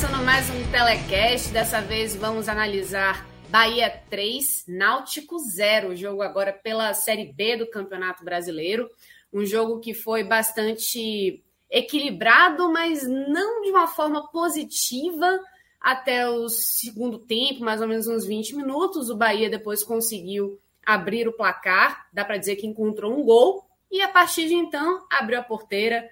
Começando mais um telecast. Dessa vez vamos analisar Bahia 3, Náutico 0, jogo agora pela Série B do Campeonato Brasileiro. Um jogo que foi bastante equilibrado, mas não de uma forma positiva até o segundo tempo, mais ou menos uns 20 minutos. O Bahia depois conseguiu abrir o placar, dá para dizer que encontrou um gol, e a partir de então abriu a porteira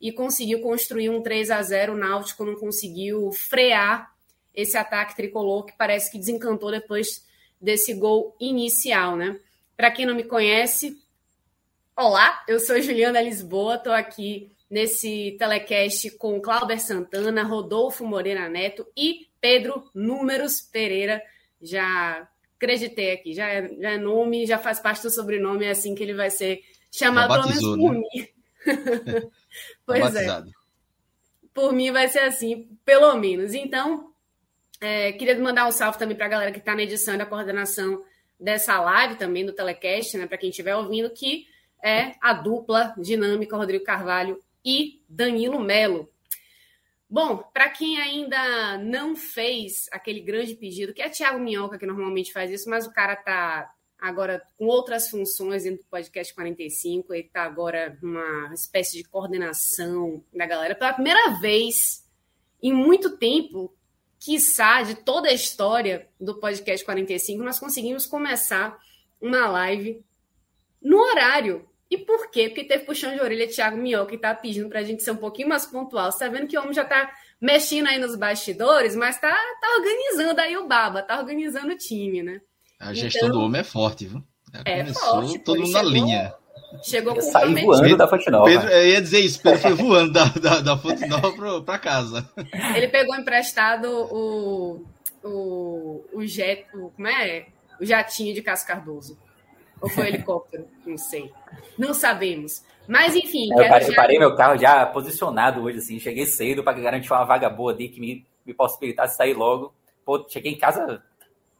e conseguiu construir um 3 a 0 O Náutico não conseguiu frear esse ataque tricolor que parece que desencantou depois desse gol inicial, né? Para quem não me conhece, olá, eu sou Juliana Lisboa, estou aqui nesse telecast com Cláudio Santana, Rodolfo Moreira Neto e Pedro Números Pereira. Já acreditei aqui, já é, já é nome, já faz parte do sobrenome, é assim que ele vai ser chamado, pelo menos por né? mim. pois é. Batizado. Por mim vai ser assim, pelo menos. Então, é, queria mandar um salve também para a galera que está na edição e da coordenação dessa live também do Telecast, né? Para quem estiver ouvindo, que é a dupla dinâmica Rodrigo Carvalho e Danilo Melo. Bom, para quem ainda não fez aquele grande pedido, que é Thiago Minhoca que normalmente faz isso, mas o cara tá agora com outras funções dentro do podcast 45, ele tá agora numa espécie de coordenação da galera pela primeira vez em muito tempo, quiçá de toda a história do podcast 45, nós conseguimos começar uma live no horário. E por quê? Porque teve puxão de orelha Thiago Minhoca que tá pedindo pra gente ser um pouquinho mais pontual. Você tá vendo que o homem já tá mexendo aí nos bastidores, mas tá, tá organizando aí o baba, tá organizando o time, né? A gestão Então- do homem é forte, viu? Já É Começou forte, todo ele mundo na chegou- linha. Chegou com Saí prometido. voando da Fonte Nova. Pedro, eu ia dizer isso, Pedro foi voando da, da, da Fonte Nova pra casa. Ele pegou emprestado o, o, o jet, o, como é? O jatinho de Cássio Cardoso. Ou foi helicóptero? Não sei. Não sabemos. Mas enfim, Eu parei, já- eu parei meu carro já posicionado hoje, assim. Cheguei cedo para garantir uma vaga boa ali que me, me possibilitasse sair logo. Pô, cheguei em casa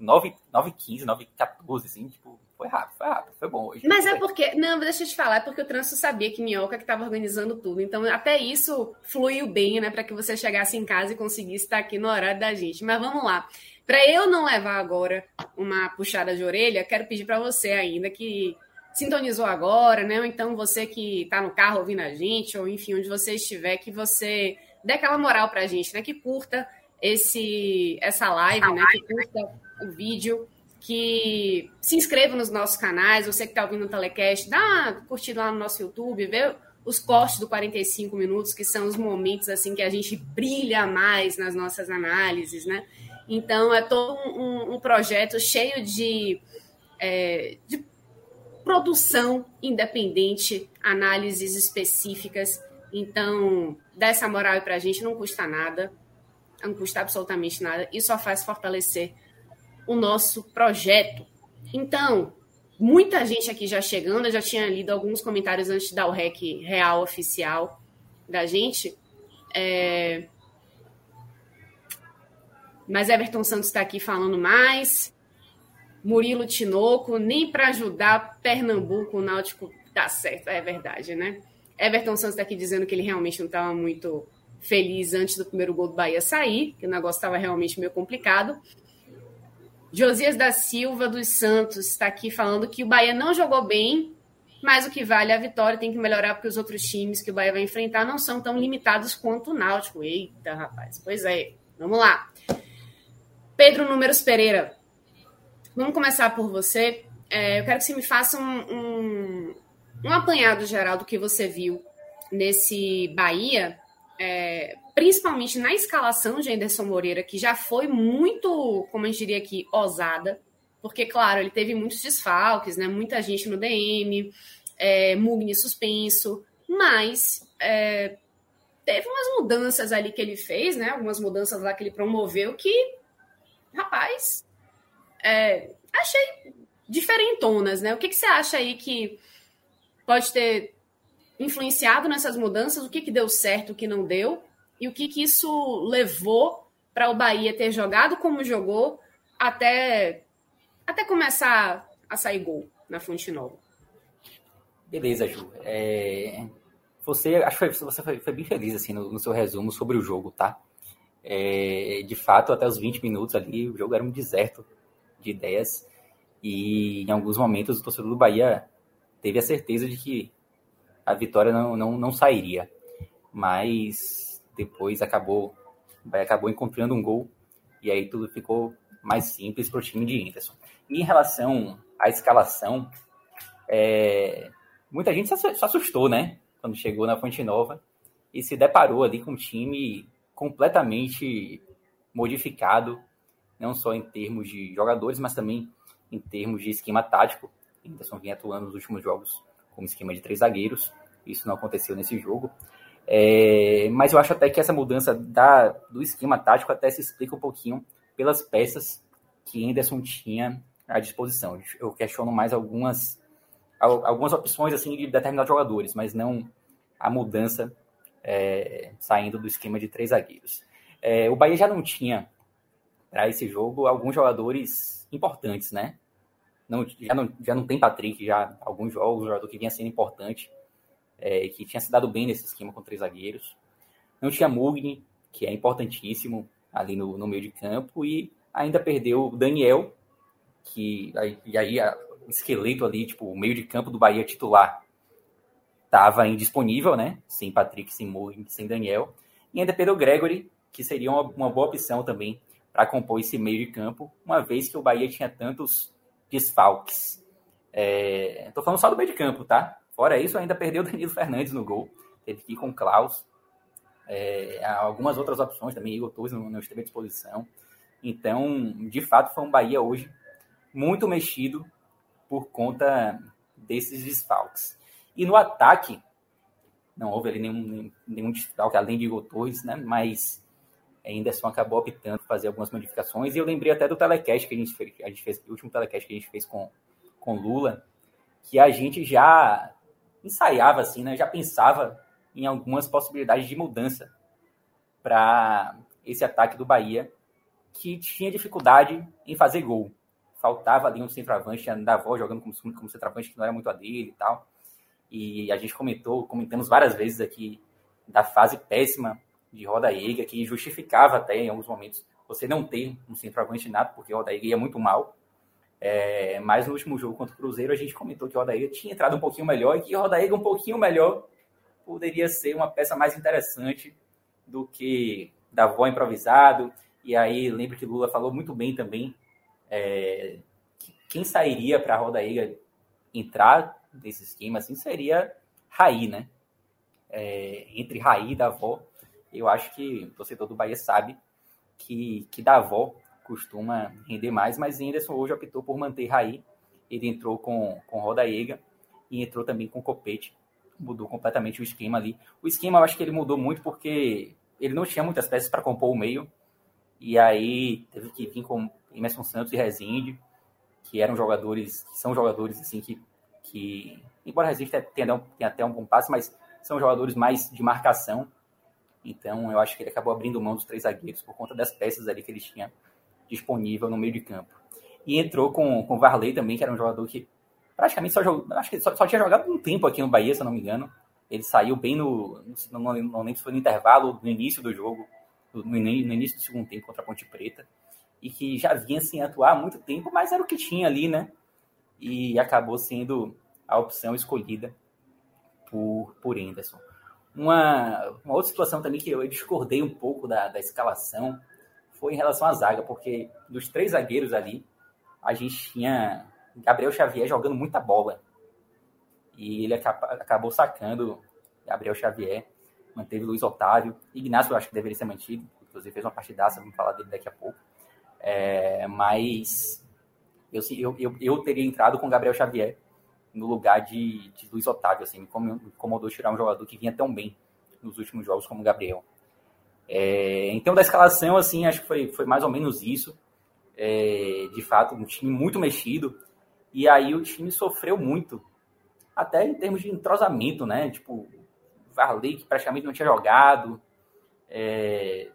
9, 9h15, 9h14, assim, tipo, foi rápido, foi rápido, foi bom hoje. Mas é porque. Não, deixa eu te falar, é porque o trânsito sabia que Minhoca que estava organizando tudo. Então, até isso fluiu bem, né? Para que você chegasse em casa e conseguisse estar aqui no horário da gente. Mas vamos lá. Para eu não levar agora uma puxada de orelha, quero pedir para você ainda que sintonizou agora, né? Ou então você que está no carro ouvindo a gente, ou enfim, onde você estiver, que você dê aquela moral pra gente, né? Que curta esse essa live, né? Que curta o vídeo que se inscreva nos nossos canais, você que está ouvindo o Telecast, dá uma curtida lá no nosso YouTube, vê os cortes do 45 minutos, que são os momentos assim que a gente brilha mais nas nossas análises, né? Então é todo um, um projeto cheio de, é, de produção independente, análises específicas. Então, dá essa moral aí pra gente, não custa nada, não custa absolutamente nada, e só faz fortalecer o nosso projeto. Então, muita gente aqui já chegando, eu já tinha lido alguns comentários antes de dar o REC real oficial da gente. É... Mas Everton Santos está aqui falando mais. Murilo Tinoco, nem para ajudar Pernambuco, o Náutico dá certo, é verdade, né? Everton Santos está aqui dizendo que ele realmente não estava muito feliz antes do primeiro gol do Bahia sair, que o negócio estava realmente meio complicado. Josias da Silva dos Santos está aqui falando que o Bahia não jogou bem, mas o que vale é a vitória, tem que melhorar porque os outros times que o Bahia vai enfrentar não são tão limitados quanto o Náutico. Eita, rapaz. Pois é. Vamos lá. Pedro Números Pereira. Vamos começar por você. É, eu quero que você me faça um, um, um apanhado geral do que você viu nesse Bahia, é, principalmente na escalação de Anderson Moreira, que já foi muito, como a gente diria aqui, ousada, porque, claro, ele teve muitos desfalques, né? Muita gente no DM, é, Mugni suspenso, mas é, teve umas mudanças ali que ele fez, né? Algumas mudanças lá que ele promoveu que, rapaz, é, achei diferentonas, né? O que, que você acha aí que pode ter influenciado nessas mudanças? O que, que deu certo, o que não deu? E o que, que isso levou para o Bahia ter jogado como jogou até, até começar a sair gol na Fonte Nova? Beleza, Ju. É... Você, acho que você foi, foi bem feliz assim no, no, seu resumo sobre o jogo, tá? É... De fato, até os 20 minutos ali, o jogo era um deserto de ideias e em alguns momentos o torcedor do Bahia teve a certeza de que a vitória não, não, não sairia. Mas depois acabou, acabou encontrando um gol e aí tudo ficou mais simples para o time de Anderson. E em relação à escalação, é, muita gente se assustou, né? Quando chegou na Fonte Nova e se deparou ali com um time completamente modificado, não só em termos de jogadores, mas também em termos de esquema tático. Anderson vinha atuando nos últimos jogos como esquema de três zagueiros. Isso não aconteceu nesse jogo. É, mas eu acho até que essa mudança da, do esquema tático até se explica um pouquinho pelas peças que Anderson tinha à disposição. Eu questiono mais algumas algumas opções assim de determinados jogadores, mas não a mudança é, saindo do esquema de três zagueiros. É, o Bahia já não tinha para esse jogo alguns jogadores importantes, né? Não, já, não, já não tem Patrick já alguns jogos, um jogador que vinha sendo importante, é, que tinha se dado bem nesse esquema com três zagueiros. Não tinha Mugni, que é importantíssimo ali no, no meio de campo, e ainda perdeu o Daniel, que aí, e aí esqueleto ali, tipo, o meio de campo do Bahia titular estava indisponível, né? Sem Patrick, sem Moura, sem Daniel. E ainda perdeu o Gregory, que seria uma, uma boa opção também para compor esse meio de campo, uma vez que o Bahia tinha tantos desfalques. Estou é, falando só do meio de campo, tá? Fora isso, ainda perdeu o Danilo Fernandes no gol. Teve que ir com o Klaus. É, algumas outras opções também, Igor Torres não, não esteve à disposição. Então, de fato, foi um Bahia hoje muito mexido por conta desses desfalques. E no ataque, não houve ali nenhum, nenhum desfalque além de Igor Torres, né? Mas Anderson acabou optando por fazer algumas modificações. E eu lembrei até do telecast que a gente fez, a gente fez o último telecast que a gente fez com, com Lula, que a gente já ensaiava, assim, né? Já pensava em algumas possibilidades de mudança para esse ataque do Bahia, que tinha dificuldade em fazer gol faltava ali um centroavante, a Davó jogando como, como centroavante, que não era muito a dele e tal. E a gente comentou, comentamos várias vezes aqui da fase péssima de Roda Ega, que justificava até em alguns momentos você não ter um centroavante nato, porque Roda Ega ia muito mal. É, mas no último jogo contra o Cruzeiro, a gente comentou que Roda Ega tinha entrado um pouquinho melhor e que Roda Ega um pouquinho melhor poderia ser uma peça mais interessante do que Davó improvisado. E aí, lembro que Lula falou muito bem também é, quem sairia para a Roda Eiga entrar nesse esquema assim seria Raí, né? É, entre Raí e Davó, eu acho que o torcedor do Bahia sabe que, que Davó costuma render mais, mas Anderson hoje optou por manter Raí. Ele entrou com, com Roda Eiga e entrou também com Copete. Mudou completamente o esquema ali. O esquema eu acho que ele mudou muito porque ele não tinha muitas peças para compor o meio. E aí teve que vir com Emerson Santos e Rezende, que eram jogadores, que são jogadores assim que, que embora Rezende tenha, tenha até um bom passe, mas são jogadores mais de marcação. Então eu acho que ele acabou abrindo mão dos três zagueiros por conta das peças ali que ele tinha disponível no meio de campo. E entrou com, com o Varley também, que era um jogador que praticamente só jogou, acho que só, só, tinha jogado um tempo aqui no Bahia, se eu não me engano. Ele saiu bem no, não, não, não lembro se foi no intervalo, no início do jogo, no, no início do segundo tempo contra a Ponte Preta e que já vinha sem atuar há muito tempo, mas era o que tinha ali, né? E acabou sendo a opção escolhida por, por Anderson. Uma, uma outra situação também que eu discordei um pouco da, da escalação foi em relação à zaga, porque dos três zagueiros ali, a gente tinha Gabriel Xavier jogando muita bola. E ele acabou sacando Gabriel Xavier, manteve Luiz Otávio. Ignacio eu acho que deveria ser mantido, inclusive fez uma partidaça, vamos falar dele daqui a pouco. É, mas eu, eu, eu, teria entrado com Gabriel Xavier no lugar de, de Luiz Otávio. Assim, me incomodou tirar um jogador que vinha tão bem nos últimos jogos como Gabriel. É, então, da escalação, assim, acho que foi, foi mais ou menos isso. É, de fato, um time muito mexido. E aí o time sofreu muito, até em termos de entrosamento, né? Tipo, Varley, que praticamente não tinha jogado, é,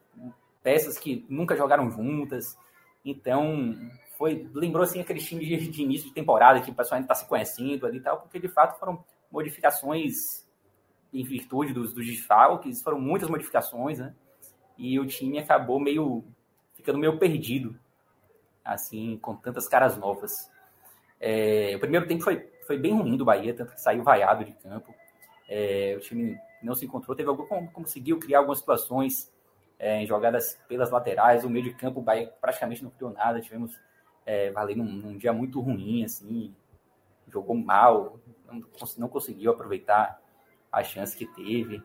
peças que nunca jogaram juntas. Então, foi lembrou assim aquele time de, de início de temporada que o pessoal ainda está se conhecendo ali e tal, porque de fato foram modificações em virtude dos, dos desfalques, foram muitas modificações, né? E o time acabou meio ficando meio perdido, assim, com tantas caras novas. É, o primeiro tempo foi, foi bem ruim do Bahia, tanto que saiu vaiado de campo. É, o time não se encontrou, teve algum, conseguiu criar algumas situações é, em jogadas pelas laterais, o meio de campo o Bahia praticamente não criou nada, tivemos é, valendo num, num, dia muito ruim, assim, jogou mal, não, não conseguiu aproveitar a chance que teve.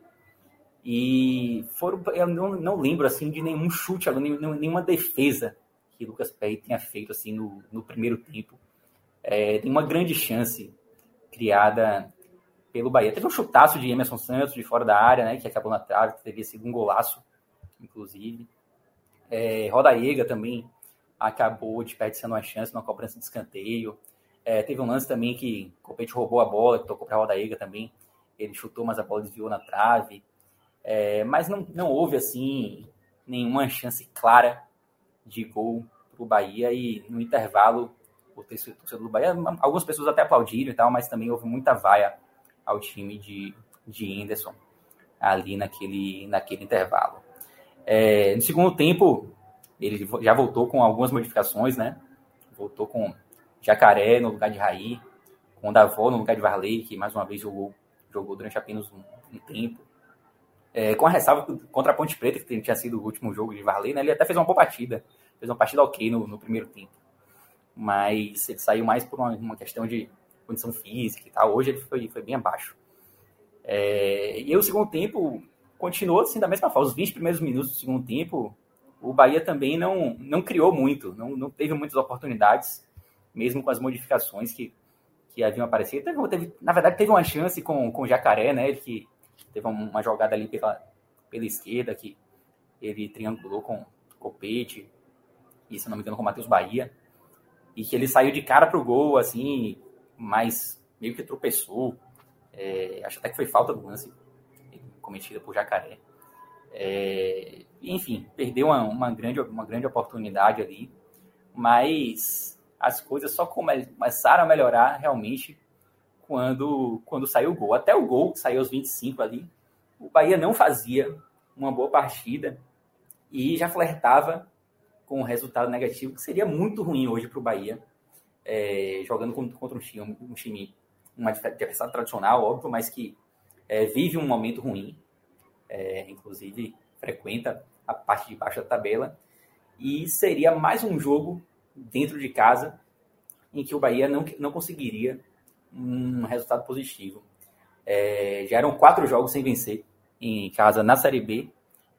E foram, eu não, não lembro assim de nenhum chute, nenhuma defesa que Lucas Perry tenha feito assim no, no primeiro tempo. É, tem uma grande chance criada pelo Bahia. Teve um chutaço de Emerson Santos de fora da área, né, que acabou na trave, que teria sido um golaço, inclusive. É, Rodaega também acabou desperdiçando uma chance na cobrança de escanteio. É, teve um lance também que o Copete roubou a bola, que tocou para a Rodaega também. Ele chutou, mas a bola desviou na trave. É, mas não, não houve, assim, nenhuma chance clara de gol para o Bahia. E no intervalo, o torcedor do Bahia, algumas pessoas até aplaudiram e tal, mas também houve muita vaia ao time de, de Anderson ali naquele, naquele intervalo. É, no segundo tempo, ele já voltou com algumas modificações, né? Voltou com Jacaré no lugar de Raí, com Davó no lugar de Varley, que mais uma vez jogou, jogou durante apenas um, um tempo. É, com a ressalva contra a Ponte Preta, que tinha sido o último jogo de Varley, né? Ele até fez uma boa partida, fez uma partida ok no, no primeiro tempo. Mas ele saiu mais por uma, uma, questão de condição física e tal. Hoje ele foi, foi bem abaixo. É, e o segundo tempo continuou assim da mesma forma. Os 20 primeiros minutos do segundo tempo, o Bahia também não, não criou muito, não, não teve muitas oportunidades, mesmo com as modificações que, que haviam aparecido. Teve, teve, na verdade, teve uma chance com, com o Jacaré, né? Que teve uma jogada ali pela, pela esquerda que ele triangulou com Copete e, se não me engano, com o Matheus Bahia. E que ele saiu de cara pro gol, assim, mas meio que tropeçou. É, acho até que foi falta do lance cometida por Jacaré. É, enfim, perdeu uma, uma, grande, uma grande oportunidade ali, mas as coisas só começaram a melhorar realmente quando, quando saiu o gol. Até o gol, que saiu aos 25 ali, o Bahia não fazia uma boa partida e já flertava com um resultado negativo, que seria muito ruim hoje para o Bahia, é, jogando contra um time, um time um adversário tradicional, óbvio, mas que é, vive um momento ruim é, inclusive frequenta a parte de baixo da tabela, e seria mais um jogo dentro de casa em que o Bahia não, não conseguiria um resultado positivo. É, já eram quatro jogos sem vencer em casa na Série B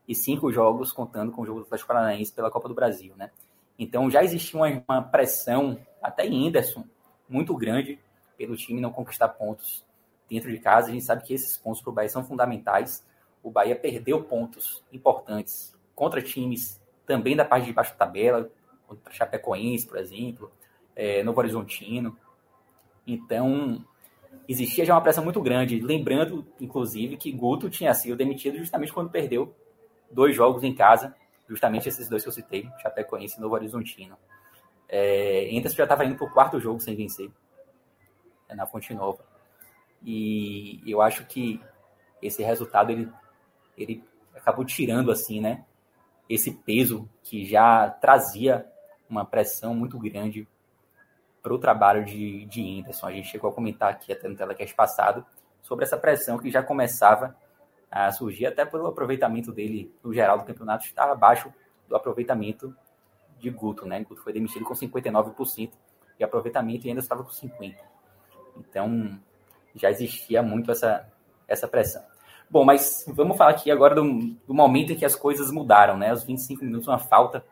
e cinco jogos contando com o jogo do Atlético Paranaense pela Copa do Brasil, né? Então já existia uma, uma pressão, até em Anderson, muito grande pelo time não conquistar pontos dentro de casa. A gente sabe que esses pontos para o Bahia são fundamentais o Bahia perdeu pontos importantes contra times também da parte de baixo da tabela, contra Chapecoense, por exemplo, é, Novo Horizontino. Então, existia já uma pressão muito grande. Lembrando, inclusive, que Guto tinha sido demitido justamente quando perdeu dois jogos em casa, justamente esses dois que eu citei, Chapecoense e Novo Horizontino. É, Entas já estava indo para o quarto jogo sem vencer, é, na Fonte Nova. E eu acho que esse resultado ele ele acabou tirando assim, né? Esse peso que já trazia uma pressão muito grande para o trabalho de, de Anderson. A gente chegou a comentar aqui até no telecast passado sobre essa pressão que já começava a surgir até pelo aproveitamento dele no geral do campeonato estava abaixo do aproveitamento de Guto, né? Guto foi demitido com 59% de aproveitamento e ainda estava com 50%. Então, já existia muito essa, essa pressão. Bom, mas vamos falar aqui agora do, do, momento em que as coisas mudaram, né? Os 25 minutos, uma falta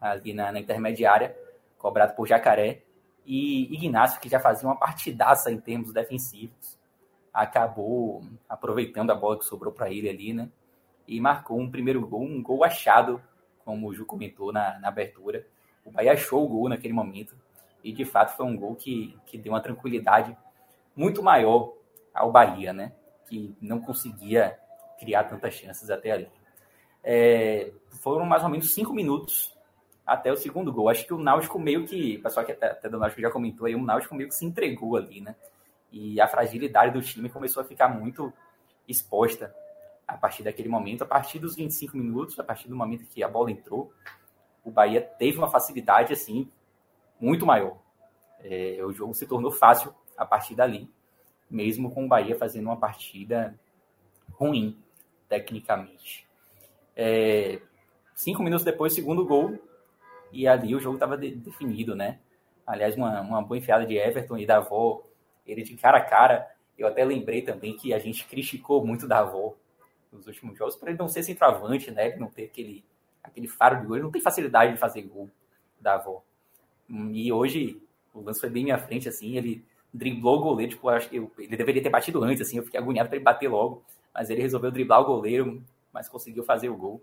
ali na, na intermediária, cobrado por Jacaré. E Ignacio, que já fazia uma partidaça em termos defensivos, acabou aproveitando a bola que sobrou para ele ali, né? E marcou um primeiro gol, um gol achado, como o Ju comentou na, na abertura. O Bahia achou o gol naquele momento. E de fato foi um gol que, que deu uma tranquilidade muito maior ao Bahia, né? Que não conseguia criar tantas chances até ali. É, foram mais ou menos cinco minutos até o segundo gol. Acho que o Náutico meio que, o pessoal que até, até do Náutico já comentou aí, o Náutico meio que se entregou ali, né? E a fragilidade do time começou a ficar muito exposta a partir daquele momento. A partir dos 25 minutos, a partir do momento que a bola entrou, o Bahia teve uma facilidade, assim, muito maior. É, o jogo se tornou fácil a partir dali, mesmo com o Bahia fazendo uma partida ruim, tecnicamente. É, cinco minutos depois, segundo gol, e ali o jogo estava de, definido, né? Aliás, uma, uma boa enfiada de Everton e da avó, ele de cara a cara. Eu até lembrei também que a gente criticou muito da avó nos últimos jogos por ele não ser centroavante, né? Ele não ter aquele, aquele faro de gol, ele não tem facilidade de fazer gol da avó. E hoje o lance foi bem minha frente, assim, ele driblou o goleiro, tipo, acho que ele deveria ter batido antes, assim, eu fiquei agoniado para ele bater logo, mas ele resolveu driblar o goleiro, mas conseguiu fazer o gol.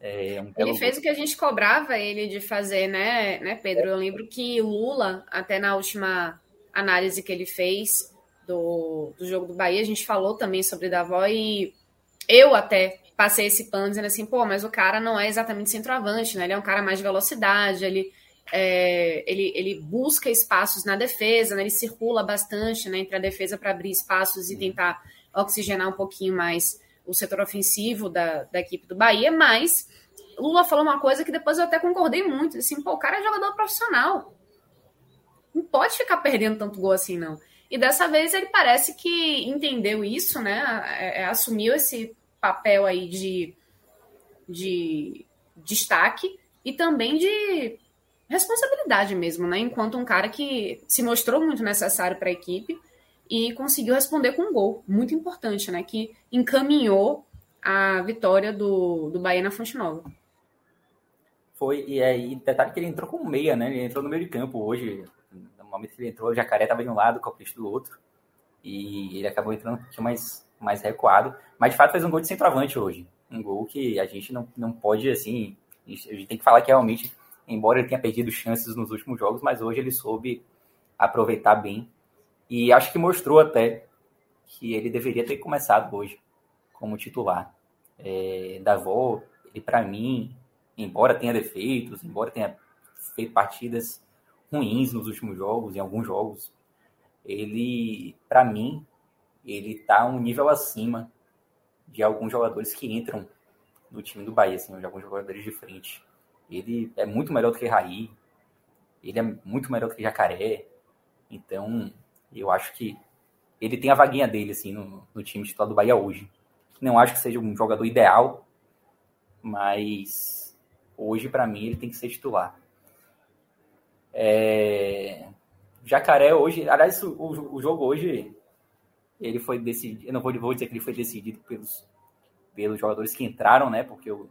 É um ele fez o que a gente cobrava ele de fazer, né, né, Pedro? Eu lembro que Lula, até na última análise que ele fez do, do jogo do Bahia, a gente falou também sobre Davó e eu até passei esse pano dizendo assim, pô, mas o cara não é exatamente centroavante, né? Ele é um cara mais de velocidade, ele, é, ele, ele busca espaços na defesa, né? ele circula bastante né, entre a defesa para abrir espaços e tentar oxigenar um pouquinho mais o setor ofensivo da, da equipe do Bahia, mas Lula falou uma coisa que depois eu até concordei muito, assim, pô, o cara é jogador profissional. Não pode ficar perdendo tanto gol assim, não. E dessa vez ele parece que entendeu isso, né? É, é, assumiu esse papel aí de, de destaque e também de responsabilidade mesmo, né? Enquanto um cara que se mostrou muito necessário para a equipe e conseguiu responder com um gol muito importante, né? Que encaminhou a vitória do, do Bahia na Fonte Nova. Foi, e aí, detalhe que ele entrou com meia, né? Ele entrou no meio de campo hoje. No momento que ele entrou, o Jacaré estava de um lado, o Calpiste do outro. E ele acabou entrando um pouquinho mais, mais recuado. Mas, de fato, fez um gol de centroavante hoje. Um gol que a gente não, não pode, assim... A gente tem que falar que realmente, embora ele tenha perdido chances nos últimos jogos, mas hoje ele soube aproveitar bem e acho que mostrou até que ele deveria ter começado hoje como titular. É, Davó, ele para mim, embora tenha defeitos, embora tenha feito partidas ruins nos últimos jogos, em alguns jogos, ele, para mim, ele tá um nível acima de alguns jogadores que entram no time do Bahia, assim, de alguns jogadores de frente. Ele é muito melhor do que Raí, ele é muito melhor do que Jacaré. Então, eu acho que ele tem a vaguinha dele, assim, no, no time titular do Bahia hoje. Não acho que seja um jogador ideal, mas hoje, para mim, ele tem que ser titular. É... Jacaré hoje, aliás, o, o, jogo hoje, ele foi decidido, eu não vou, vou dizer que ele foi decidido pelos, pelos jogadores que entraram, né, porque o,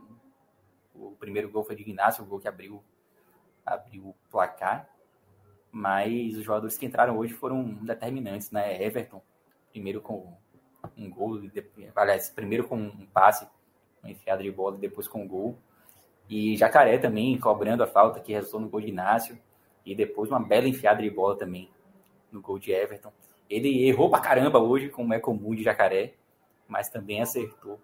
o primeiro gol foi de Ignacio, o gol que abriu, abriu o placar, mas os jogadores que entraram hoje foram determinantes, né? Everton, primeiro com um gol, aliás, primeiro com um passe, uma enfiada de bola depois com um gol. E Jacaré também cobrando a falta que resultou no gol de Inácio e depois uma bela enfiada de bola também no gol de Everton. Ele errou pra caramba hoje, como é comum de Jacaré, mas também acertou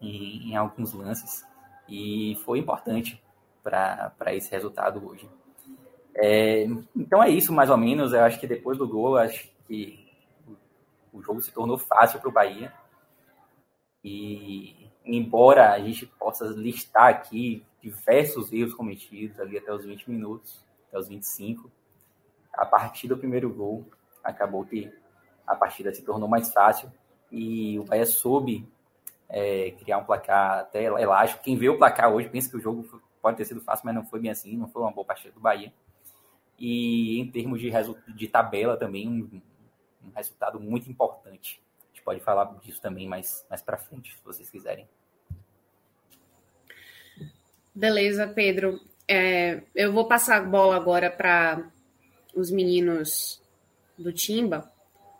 em, em alguns lances e foi importante para esse resultado hoje. É, então é isso, mais ou menos. Eu acho que depois do gol, acho que o jogo se tornou fácil para o Bahia. E embora a gente possa listar aqui diversos erros cometidos ali até os 20 minutos, até os 25, a partir do primeiro gol, acabou que a partida se tornou mais fácil e o Bahia soube é, criar um placar até elástico. Quem vê o placar hoje pensa que o jogo pode ter sido fácil, mas não foi bem assim, não foi uma boa partida do Bahia e em termos de, de tabela também um, um, resultado muito importante. A gente pode falar disso também mais, mais para frente, se vocês quiserem. Beleza, Pedro. É, eu vou passar a bola agora para os meninos do Timba,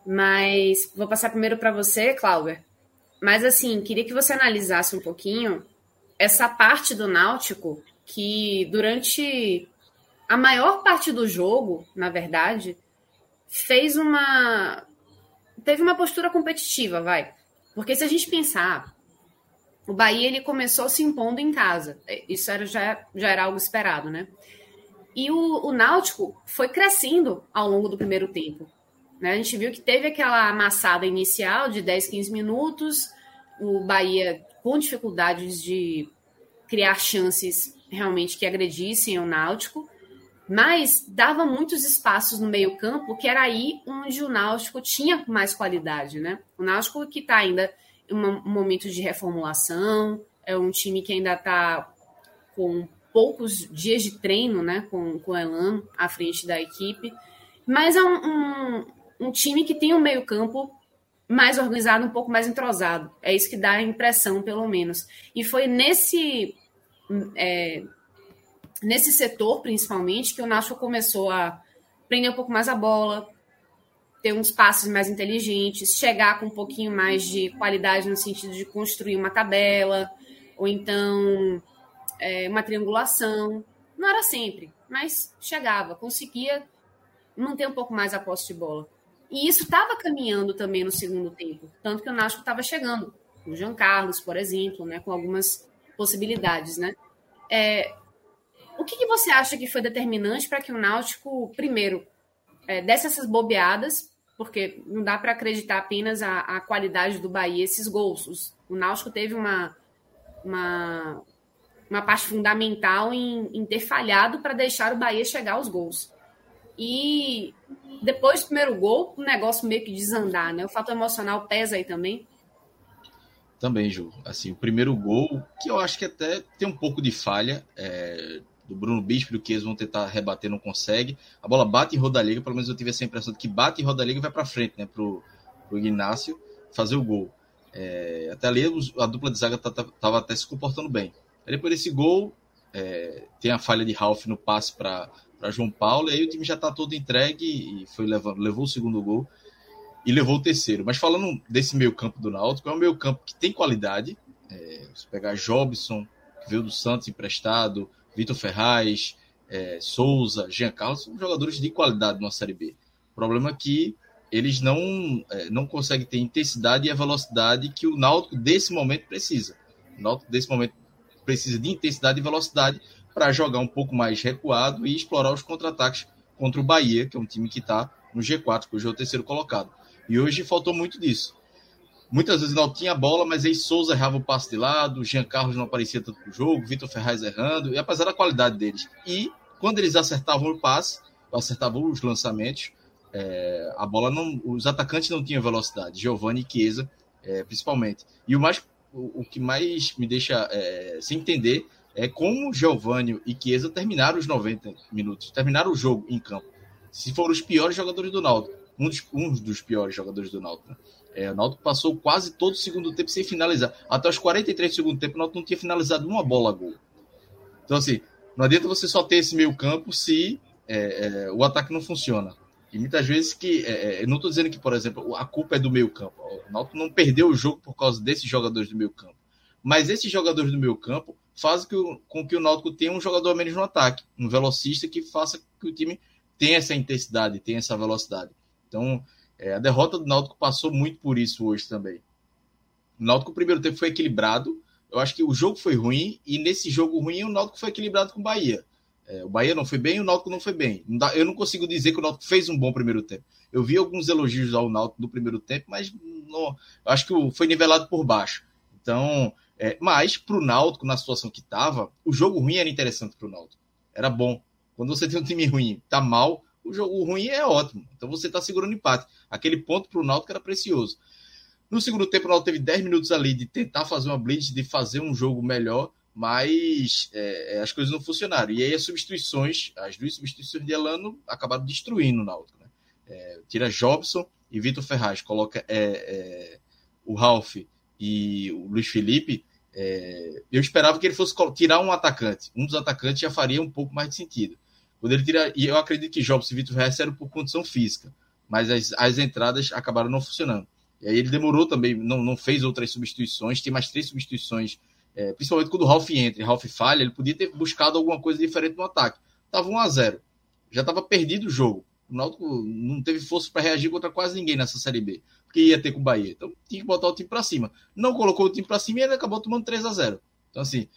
mas vou passar primeiro para você, Cláudia. Mas assim, queria que você analisasse um pouquinho essa parte do Náutico que durante a maior parte do jogo, na verdade, fez uma teve uma postura competitiva, vai. Porque se a gente pensar, o Bahia ele começou se impondo em casa. Isso era, já, já era algo esperado, né? E o, o Náutico foi crescendo ao longo do primeiro tempo. Né? A gente viu que teve aquela amassada inicial de 10, 15 minutos, o Bahia com dificuldades de criar chances realmente que agredissem o Náutico, mas dava muitos espaços no meio-campo, que era aí onde o Náutico tinha mais qualidade, né? O Náutico que está ainda em um momento de reformulação, é um time que ainda está com poucos dias de treino, né, com, com o Elan à frente da equipe, mas é um, um, um time que tem um meio-campo mais organizado, um pouco mais entrosado. É isso que dá a impressão, pelo menos. E foi nesse é, nesse setor, principalmente, que o Nacho começou a prender um pouco mais a bola, ter uns passes mais inteligentes, chegar com um pouquinho mais de qualidade no sentido de construir uma tabela, ou então é, uma triangulação. Não era sempre, mas chegava, conseguia manter um pouco mais a posse de bola. E isso estava caminhando também no segundo tempo, tanto que o Náutico estava chegando, o Jean Carlos, por exemplo, né, com algumas possibilidades, né? É, que, que, você acha que foi determinante para que o Náutico, primeiro, é, desse essas bobeadas, porque não dá para acreditar apenas a, a, qualidade do Bahia, esses gols. O Náutico teve uma, uma, uma parte fundamental em, em ter falhado para deixar o Bahia chegar aos gols. E depois do primeiro gol, o negócio meio que desandar, né? O fator emocional pesa aí também. Também, Ju. Assim, o primeiro gol, que eu acho que até tem um pouco de falha é, do Bruno Bispo, do que eles vão tentar rebater, não consegue. A bola bate em Rodallega, pelo menos eu tive essa impressão de que bate em Rodallega e vai para frente, né, pro, pro Ignácio fazer o gol. É, até ali a dupla de zaga estava até se comportando bem. Aí depois desse gol, é, tem a falha de Ralph no passe para João Paulo, e aí o time já está todo entregue e foi levando, levou o segundo gol e levou o terceiro. Mas falando desse meio campo do Náutico, é um meio campo que tem qualidade. É, se pegar Jobson, que veio do Santos emprestado, Vitor Ferraz, é, Souza, Jean Carlos, são jogadores de qualidade na Série B. O problema é que eles não, é, não conseguem ter intensidade e a velocidade que o Náutico desse momento precisa. O Náutico desse momento precisa de intensidade e velocidade para jogar um pouco mais recuado e explorar os contra-ataques contra o Bahia, que é um time que está no G4, que hoje é o terceiro colocado. E hoje faltou muito disso. Muitas vezes não tinha bola, mas aí Souza errava o passe de lado, Jean Carlos não aparecia tanto no jogo, Vitor Ferraz errando, e apesar da qualidade deles. E quando eles acertavam o passe, acertavam os lançamentos, é, a bola não. Os atacantes não tinham velocidade, Giovanni e Chiesa, é, principalmente. E o, mais, o, o que mais me deixa é, sem entender é como Giovanni e Chiesa terminaram os 90 minutos, terminaram o jogo em campo. Se foram os piores jogadores do Náutico um dos, um dos piores jogadores do Náutico. Né? É, o Náutico passou quase todo o segundo tempo sem finalizar. Até os 43 do segundo tempo, o Náutico não tinha finalizado uma bola a gol. Então, assim, não adianta você só ter esse meio campo se é, é, o ataque não funciona. E muitas vezes que. É, é, não estou dizendo que, por exemplo, a culpa é do meio campo. O Náutico não perdeu o jogo por causa desses jogadores do meio campo. Mas esses jogadores do meio campo fazem com que o Náutico tenha um jogador menos no ataque. Um velocista que faça que o time tenha essa intensidade, tenha essa velocidade. Então, é, a derrota do Náutico passou muito por isso hoje também. O Náutico, no primeiro tempo, foi equilibrado. Eu acho que o jogo foi ruim, e nesse jogo ruim, o Náutico foi equilibrado com o Bahia. É, o Bahia não foi bem, o Náutico não foi bem. Eu não consigo dizer que o Náutico fez um bom primeiro tempo. Eu vi alguns elogios ao Náutico no primeiro tempo, mas não, acho que foi nivelado por baixo. Então, é, mas para o Náutico, na situação que estava, o jogo ruim era interessante para o Náutico. Era bom. Quando você tem um time ruim, tá mal, o jogo ruim é ótimo. Então você está segurando empate. Aquele ponto para o Náutico era precioso. No segundo tempo, o Náutico teve 10 minutos ali de tentar fazer uma blitz, de fazer um jogo melhor, mas é, é, as coisas não funcionaram. E aí as substituições, as duas substituições de Elano acabaram destruindo o Náutico. Né? É, tira Jobson e Vitor Ferraz, coloca é, é o Ralph e o Luiz Felipe, é, eu esperava que ele fosse tirar um atacante. Um dos atacantes já faria um pouco mais de sentido. Quando ele tira, e eu acredito que Jobs e Vitor Reis eram por condição física, mas as, as entradas acabaram não funcionando. E aí ele demorou também, não, não fez outras substituições, tem mais três substituições, é, principalmente quando o Ralph entra e Ralph falha, ele podia ter buscado alguma coisa diferente no ataque. Tava 1 a 0 já estava perdido o jogo. O Náutico não teve força para reagir contra quase ninguém nessa Série B, porque ia ter com o Bahia. Então tinha que botar o time para cima. Não colocou o time para cima e ele acabou tomando 3 a 0 Então, assim,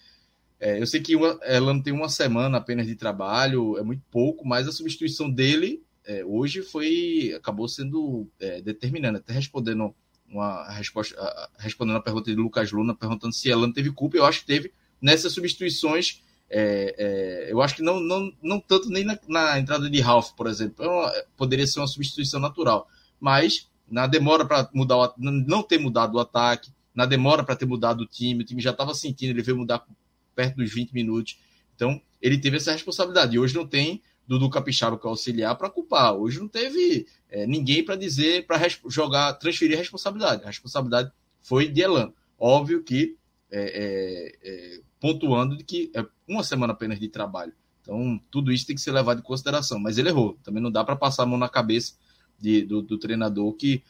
é, eu sei que uma, ela não tem uma semana apenas de trabalho, é muito pouco, mas a substituição dele é, hoje foi acabou sendo é, determinante. Até respondendo uma resposta, respondendo a pergunta de Lucas Luna, perguntando se ela não teve culpa, eu acho que teve nessas substituições. É, é, eu acho que não, não, não tanto nem na, na entrada de Ralph, por exemplo, é poderia ser uma substituição natural, mas na demora para mudar, o, não ter mudado o ataque, na demora para ter mudado o time, o time já estava sentindo, ele veio mudar perto dos 20 minutos. Então, ele teve essa responsabilidade. E hoje não tem Dudu Capixaba que é auxiliar para culpar. Hoje não teve é, ninguém para dizer, para jogar, transferir a responsabilidade. A responsabilidade foi de Elan. Óbvio que é, é, é, pontuando de que é uma semana apenas de trabalho. Então, tudo isso tem que ser levado em consideração. Mas ele errou. Também não dá para passar a mão na cabeça de, do, do, treinador que,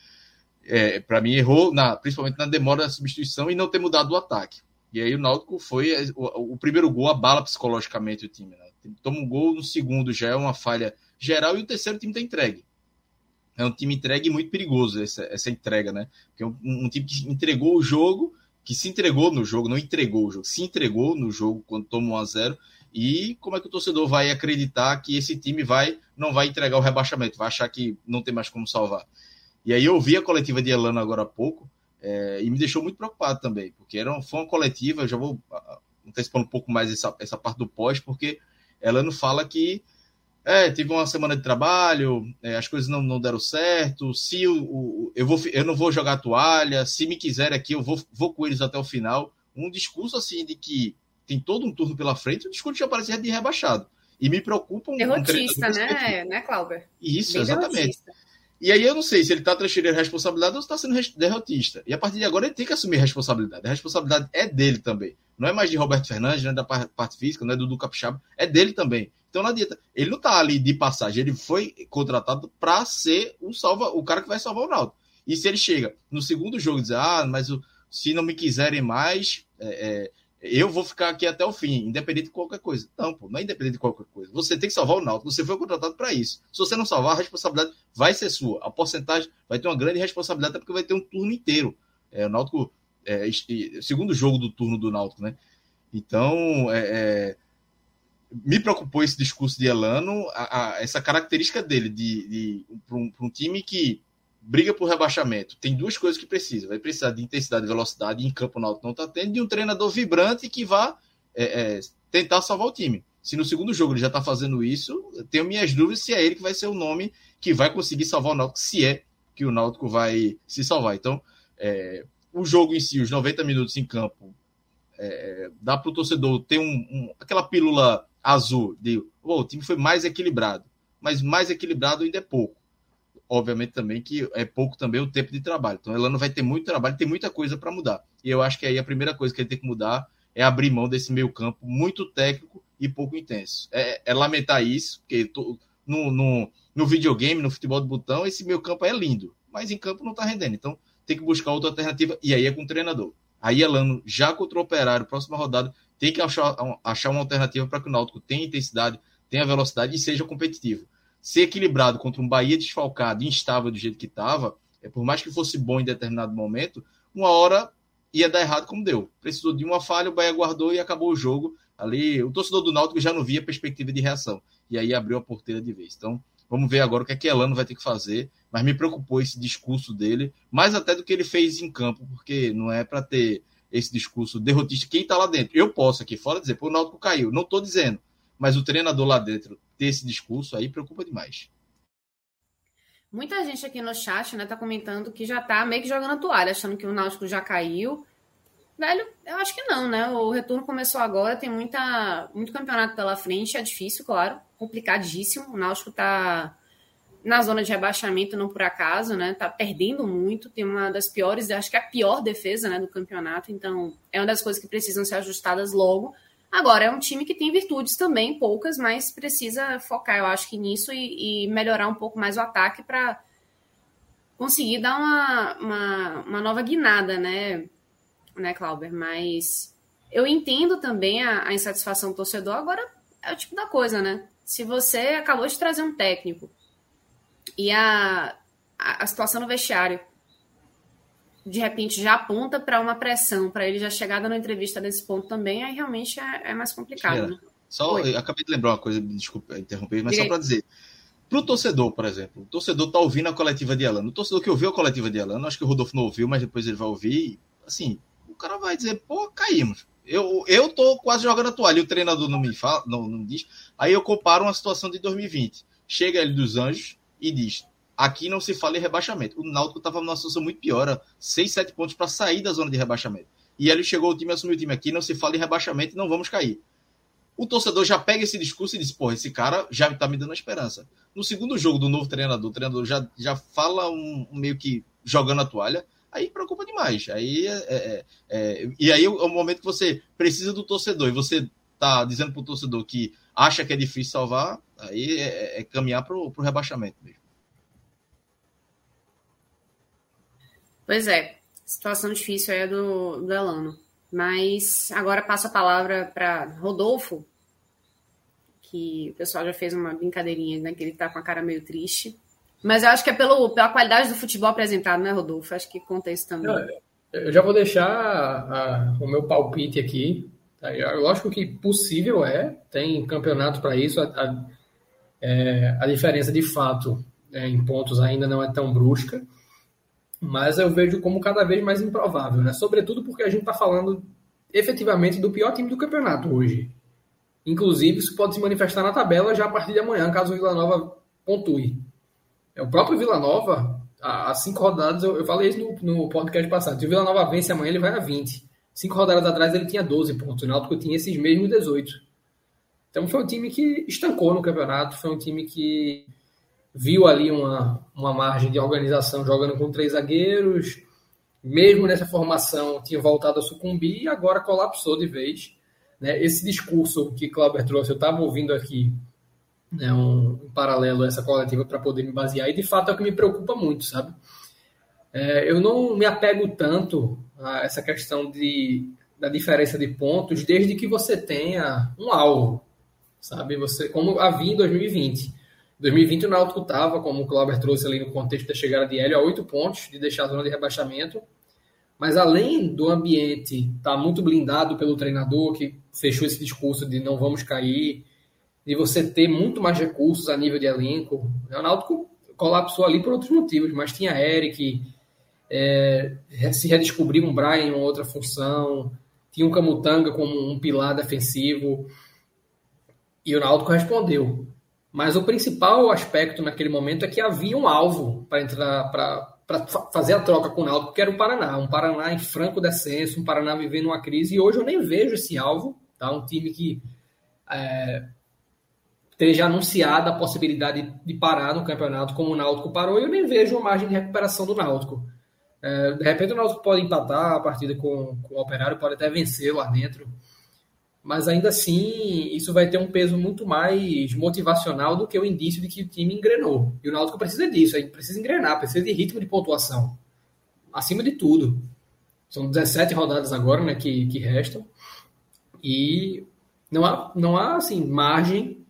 é, para mim, errou, na, principalmente na demora da substituição e não ter mudado o ataque. E aí o Náutico foi o, o primeiro gol abala psicologicamente o time. Né? Toma um gol no segundo, já é uma falha geral, e o terceiro time está entregue. É um time entregue muito perigoso essa, essa entrega, né? Porque é um, um, time que entregou o jogo, que se entregou no jogo, não entregou o jogo, se entregou no jogo quando toma 1 a 0 e como é que o torcedor vai acreditar que esse time vai não vai entregar o rebaixamento, vai achar que não tem mais como salvar. E aí eu vi a coletiva de Elano agora há pouco, é, e me deixou muito preocupado também, porque era, foi uma coletiva, eu já vou antecipando um pouco mais essa, essa parte do pós, porque ela não fala que é, tive uma semana de trabalho, é, as coisas não, não deram certo, se o, o, eu, vou, eu não vou jogar toalha, se me quiser aqui, eu vou, vou com eles até o final. Um discurso assim de que tem todo um turno pela frente, o discurso já parece de rebaixado. E me preocupa um. Derrotista, um né, né, Cláudio? Isso, Bem exatamente. Derrotista. E aí eu não sei se ele está transferindo responsabilidade ou está sendo derrotista. E a partir de agora ele tem que assumir a responsabilidade. A responsabilidade é dele também. Não é mais de Roberto Fernandes, não é da parte física, não é do Dudu Capixaba, é dele também. Então não adianta. Ele não está ali de passagem, ele foi contratado para ser o salva, o cara que vai salvar o Naldo. E se ele chega no segundo jogo e diz, ah, mas o, se não me quiserem mais, é, é, eu vou ficar aqui até o fim, independente de qualquer coisa. Não, pô, não é independente de qualquer coisa. Você tem que salvar o Náutico, você foi contratado para isso. Se você não salvar, a responsabilidade vai ser sua. A porcentagem vai ter uma grande responsabilidade, porque vai ter um turno inteiro. É, o Náutico, é, segundo jogo do turno do Náutico, né? Então, é, é, me preocupou esse discurso de Elano, a, a, essa característica dele de, de para um, um time que briga por rebaixamento, tem duas coisas que precisa. Vai precisar de intensidade e velocidade, em campo náutico não está tendo, de um treinador vibrante que vá é, é, tentar salvar o time. Se no segundo jogo ele já está fazendo isso, tenho minhas dúvidas se é ele que vai ser o nome que vai conseguir salvar o Náutico, se é que o Náutico vai se salvar. Então, é, o jogo em si, os 90 minutos em campo, é, dá para o torcedor ter um, um, aquela pílula azul de oh, o time foi mais equilibrado, mas mais equilibrado ainda é pouco obviamente também que é pouco também o tempo de trabalho. Então ela não vai ter muito trabalho, tem muita coisa para mudar. E eu acho que aí a primeira coisa que ele tem que mudar é abrir mão desse meio campo muito técnico e pouco intenso. É, é lamentar isso, porque tô, no, no, no, videogame, no futebol de botão, esse meio campo é lindo, mas em campo não está rendendo. Então tem que buscar outra alternativa, e aí é com o treinador. Aí Elano, já contra o Operário, próxima rodada, tem que achar, achar uma alternativa para que o Náutico tenha intensidade, tenha velocidade e seja competitivo ser equilibrado contra um Bahia desfalcado, instável do jeito que estava, é, por mais que fosse bom em determinado momento, uma hora ia dar errado como deu. Precisou de uma falha, o Bahia guardou e acabou o jogo. Ali, o torcedor do Náutico já não via perspectiva de reação. E aí abriu a porteira de vez. Então, vamos ver agora o que é que Elano vai ter que fazer. Mas me preocupou esse discurso dele, mais até do que ele fez em campo, porque não é para ter esse discurso derrotista. Quem está lá dentro? Eu posso aqui fora dizer, pô, o Náutico caiu. Não estou dizendo. Mas o treinador lá dentro ter esse discurso aí preocupa demais. Muita gente aqui no chat, né, tá comentando que já tá meio que jogando a toalha, achando que o Náutico já caiu. Velho, eu acho que não, né? O retorno começou agora, tem muita, muito campeonato pela frente, é difícil, claro, complicadíssimo. O Náutico tá na zona de rebaixamento, não por acaso, né? Tá perdendo muito, tem uma das piores, acho que é a pior defesa né, do campeonato, então é uma das coisas que precisam ser ajustadas logo. Agora, é um time que tem virtudes também, poucas, mas precisa focar, eu acho que nisso, e, e melhorar um pouco mais o ataque para conseguir dar uma, uma, uma, nova guinada, né, né, Clauber? Mas eu entendo também a, a insatisfação do torcedor, agora é o tipo da coisa, né? Se você acabou de trazer um técnico e a, a, a situação no vestiário de repente já aponta para uma pressão, para ele já chegar dando entrevista nesse ponto também, aí realmente é, é mais complicado. Né? Só, eu acabei de lembrar uma coisa, desculpa interromper, mas Direito. só para dizer. Para o torcedor, por exemplo, o torcedor está ouvindo a coletiva de Elano. O torcedor que ouviu a coletiva de Elano, acho que o Rodolfo não ouviu, mas depois ele vai ouvir. Assim, o cara vai dizer, pô, caímos. Eu, eu tô quase jogando a toalha, e o treinador não me fala, não, não diz. Aí eu comparo uma situação de 2020. Chega ele dos Anjos, e diz: aqui não se fala em rebaixamento. O Náutico estava numa situação muito pior, 6, 7 pontos para sair da zona de rebaixamento. E ele chegou, o time assumiu o time aqui, não se fala em rebaixamento, não vamos cair. O torcedor já pega esse discurso e diz: porra, esse cara já está me dando esperança. No segundo jogo do novo treinador, o treinador já, já fala um, um meio que jogando a toalha, aí preocupa demais. Aí é, é, é, e aí é o momento que você precisa do torcedor e você tá dizendo para o torcedor que acha que é difícil salvar, aí é, é caminhar para o rebaixamento mesmo. Pois é, situação difícil aí do, do Elano. Mas agora passo a palavra para Rodolfo, que o pessoal já fez uma brincadeirinha, né? Que ele tá com a cara meio triste. Mas eu acho que é pelo, pela qualidade do futebol apresentado, né, Rodolfo? Acho que conta isso também. Eu já vou deixar a, o meu palpite aqui. Tá? Lógico que possível é, tem campeonato para isso. A, a, é, a, diferença de fato é, em pontos ainda não é tão brusca, mas eu vejo como cada vez mais improvável, né? Sobretudo porque a gente está falando efetivamente do pior time do campeonato hoje. Inclusive, isso pode se manifestar na tabela já a partir de amanhã, caso o Vila Nova pontue. É o próprio Vila Nova, há cinco rodadas, eu, falei isso no, no podcast passado. Se o Vila Nova vence amanhã, ele vai a 20. Cinco rodadas atrás ele tinha 12 pontos, o Náutico tinha esses mesmos 18. Então foi um time que estancou no campeonato, foi um time que viu ali uma, uma margem de organização jogando com três zagueiros, mesmo nessa formação tinha voltado a sucumbir e agora colapsou de vez. Né? Esse discurso que Clauber trouxe, eu estava ouvindo aqui né, um, um paralelo a essa coletiva para poder me basear, e de fato é o que me preocupa muito, sabe? É, eu não me apego tanto a essa questão de, da diferença de pontos desde que você tenha um alvo, sabe? Você, como havia em 2020. 2020 o Náutico estava, como o Clauber trouxe ali no contexto da chegada de Hélio, a oito pontos de deixar a zona de rebaixamento. Mas além do ambiente estar tá muito blindado pelo treinador, que fechou esse discurso de não vamos cair, de você ter muito mais recursos a nível de elenco, o Náutico colapsou ali por outros motivos, mas tinha Eric, é, se redescobriu um Brian em outra função, tinha um Camutanga como um pilar defensivo, e o Náutico respondeu. Mas o principal aspecto naquele momento é que havia um alvo para entrar para fazer a troca com o Náutico, que era o Paraná, um Paraná em franco descenso, um Paraná vivendo uma crise, e hoje eu nem vejo esse alvo, tá? Um time que é, esteja anunciada a possibilidade de parar no campeonato como o Náutico parou, e eu nem vejo uma margem de recuperação do Náutico. É, de repente o Náutico pode empatar a partida com, com o Operário, pode até vencer lá dentro mas ainda assim isso vai ter um peso muito mais motivacional do que o indício de que o time engrenou. E o Náutico precisa disso, aí precisa engrenar, precisa de ritmo de pontuação. Acima de tudo. São 17 rodadas agora né, que, que restam. E não há, não há assim, margem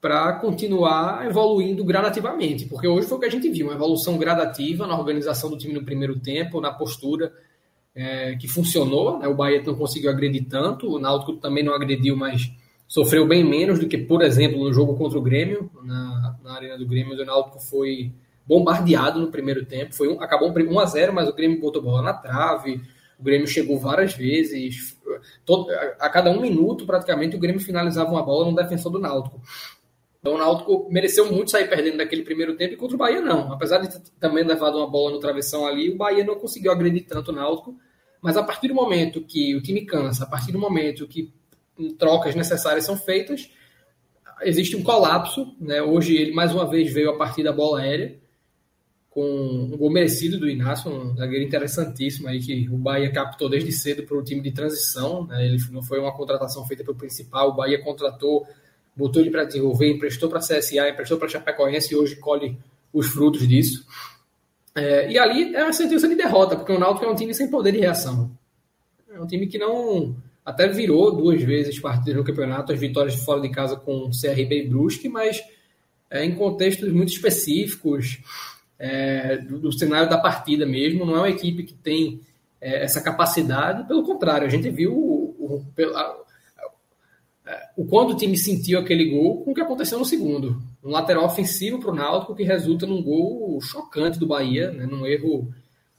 para continuar evoluindo gradativamente. Porque hoje foi o que a gente viu, uma evolução gradativa na organização do time no primeiro tempo, na postura é, que funcionou. Né? O Bahia não conseguiu agredir tanto, o Náutico também não agrediu, mas sofreu bem menos do que, por exemplo, no jogo contra o Grêmio, na, na arena do Grêmio, o Náutico foi bombardeado no primeiro tempo, foi um, acabou 1 a 0 mas o Grêmio botou bola na trave, o Grêmio chegou várias vezes, todo, a, a, cada um minuto praticamente o Grêmio finalizava uma bola no defensor do Náutico. Então o Náutico mereceu muito sair perdendo naquele primeiro tempo e contra o Bahia não. Apesar de também levado uma bola no travessão ali, o Bahia não conseguiu agredir tanto o Náutico. Mas a partir do momento que o time cansa, a partir do momento que trocas necessárias são feitas, existe um colapso. Né? Hoje ele mais uma vez veio a partir da bola aérea, com um gol merecido do Inácio, um zagueiro interessantíssimo aí que o Bahia captou desde cedo para o time de transição. Né? Ele não foi uma contratação feita pelo principal, o Bahia contratou, botou ele para desenvolver, emprestou para a CSA, emprestou para a Chapecoense e hoje colhe os frutos disso. É, e ali é uma sentença de derrota, porque o Náutico é um time sem poder de reação. É um time que não até virou duas vezes partidas no campeonato, as vitórias fora de casa com CRB e Brusque, mas é, em contextos muito específicos é, do, do, cenário da partida mesmo. Não é uma equipe que tem é, essa capacidade, pelo contrário, a gente viu o, o, o quanto o time sentiu aquele gol com o que aconteceu no segundo. Um lateral ofensivo para o Náutico que resulta num gol chocante do Bahia, né, num erro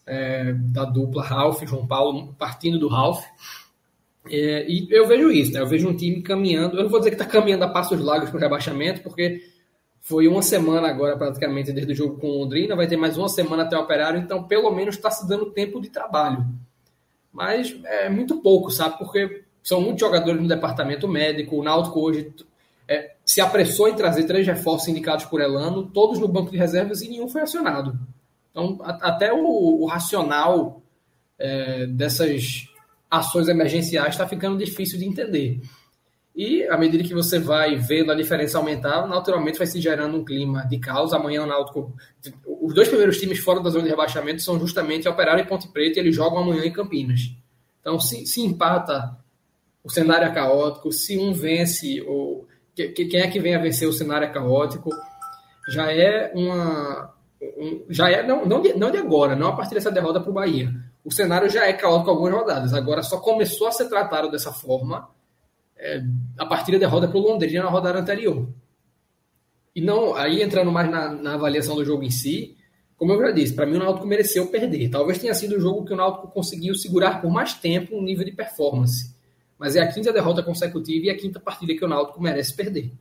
é, da dupla Ralf, João Paulo, partindo do Ralf. É, e eu vejo isso, né? Eu vejo um time caminhando. Eu não vou dizer que está caminhando a passos largos para o rebaixamento, porque foi uma semana agora, praticamente, desde o jogo com o Londrina. Vai ter mais uma semana até o operário, então pelo menos está se dando tempo de trabalho. Mas é muito pouco, sabe? Porque são muitos jogadores no departamento médico. O Náutico hoje é, se apressou em trazer três reforços indicados por Elano, todos no banco de reservas e nenhum foi acionado. Então, a, até o, o racional é, dessas ações emergenciais está ficando difícil de entender. E à medida que você vai vendo a diferença aumentar, naturalmente vai se gerando um clima de caos. Amanhã o Náutico. Os dois primeiros times fora da zona de rebaixamento são justamente Operário e Ponte Preta e eles jogam amanhã em Campinas. Então, se, se empata, o cenário é caótico. Se um vence, ou, que, quem é que vem a vencer o cenário é caótico? Já é uma. Um, já é, não, não, de, não de agora, não a partir dessa derrota para o Bahia o cenário já é caótico algumas rodadas. Agora só começou a ser tratado dessa forma é, a partir da derrota para o Londrina na rodada anterior. E não, aí entrando mais na, na avaliação do jogo em si, como eu já disse, para mim o Náutico mereceu perder. Talvez tenha sido o jogo que o Náutico conseguiu segurar por mais tempo um nível de performance. Mas é a quinta derrota consecutiva e a quinta partida que o Náutico merece perder.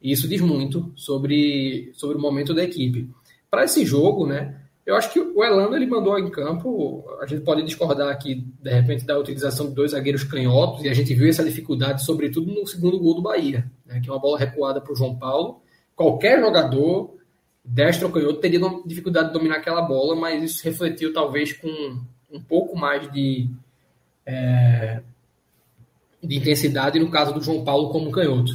E isso diz muito sobre, sobre o momento da equipe. Para esse jogo, né, eu acho que o Elano ele mandou em campo. A gente pode discordar aqui, de repente, da utilização de dois zagueiros canhotos, e a gente viu essa dificuldade, sobretudo no segundo gol do Bahia, né, que é uma bola recuada para o João Paulo. Qualquer jogador, destro ou canhoto, teria dificuldade de dominar aquela bola, mas isso refletiu talvez com um pouco mais de, é, de intensidade no caso do João Paulo como canhoto.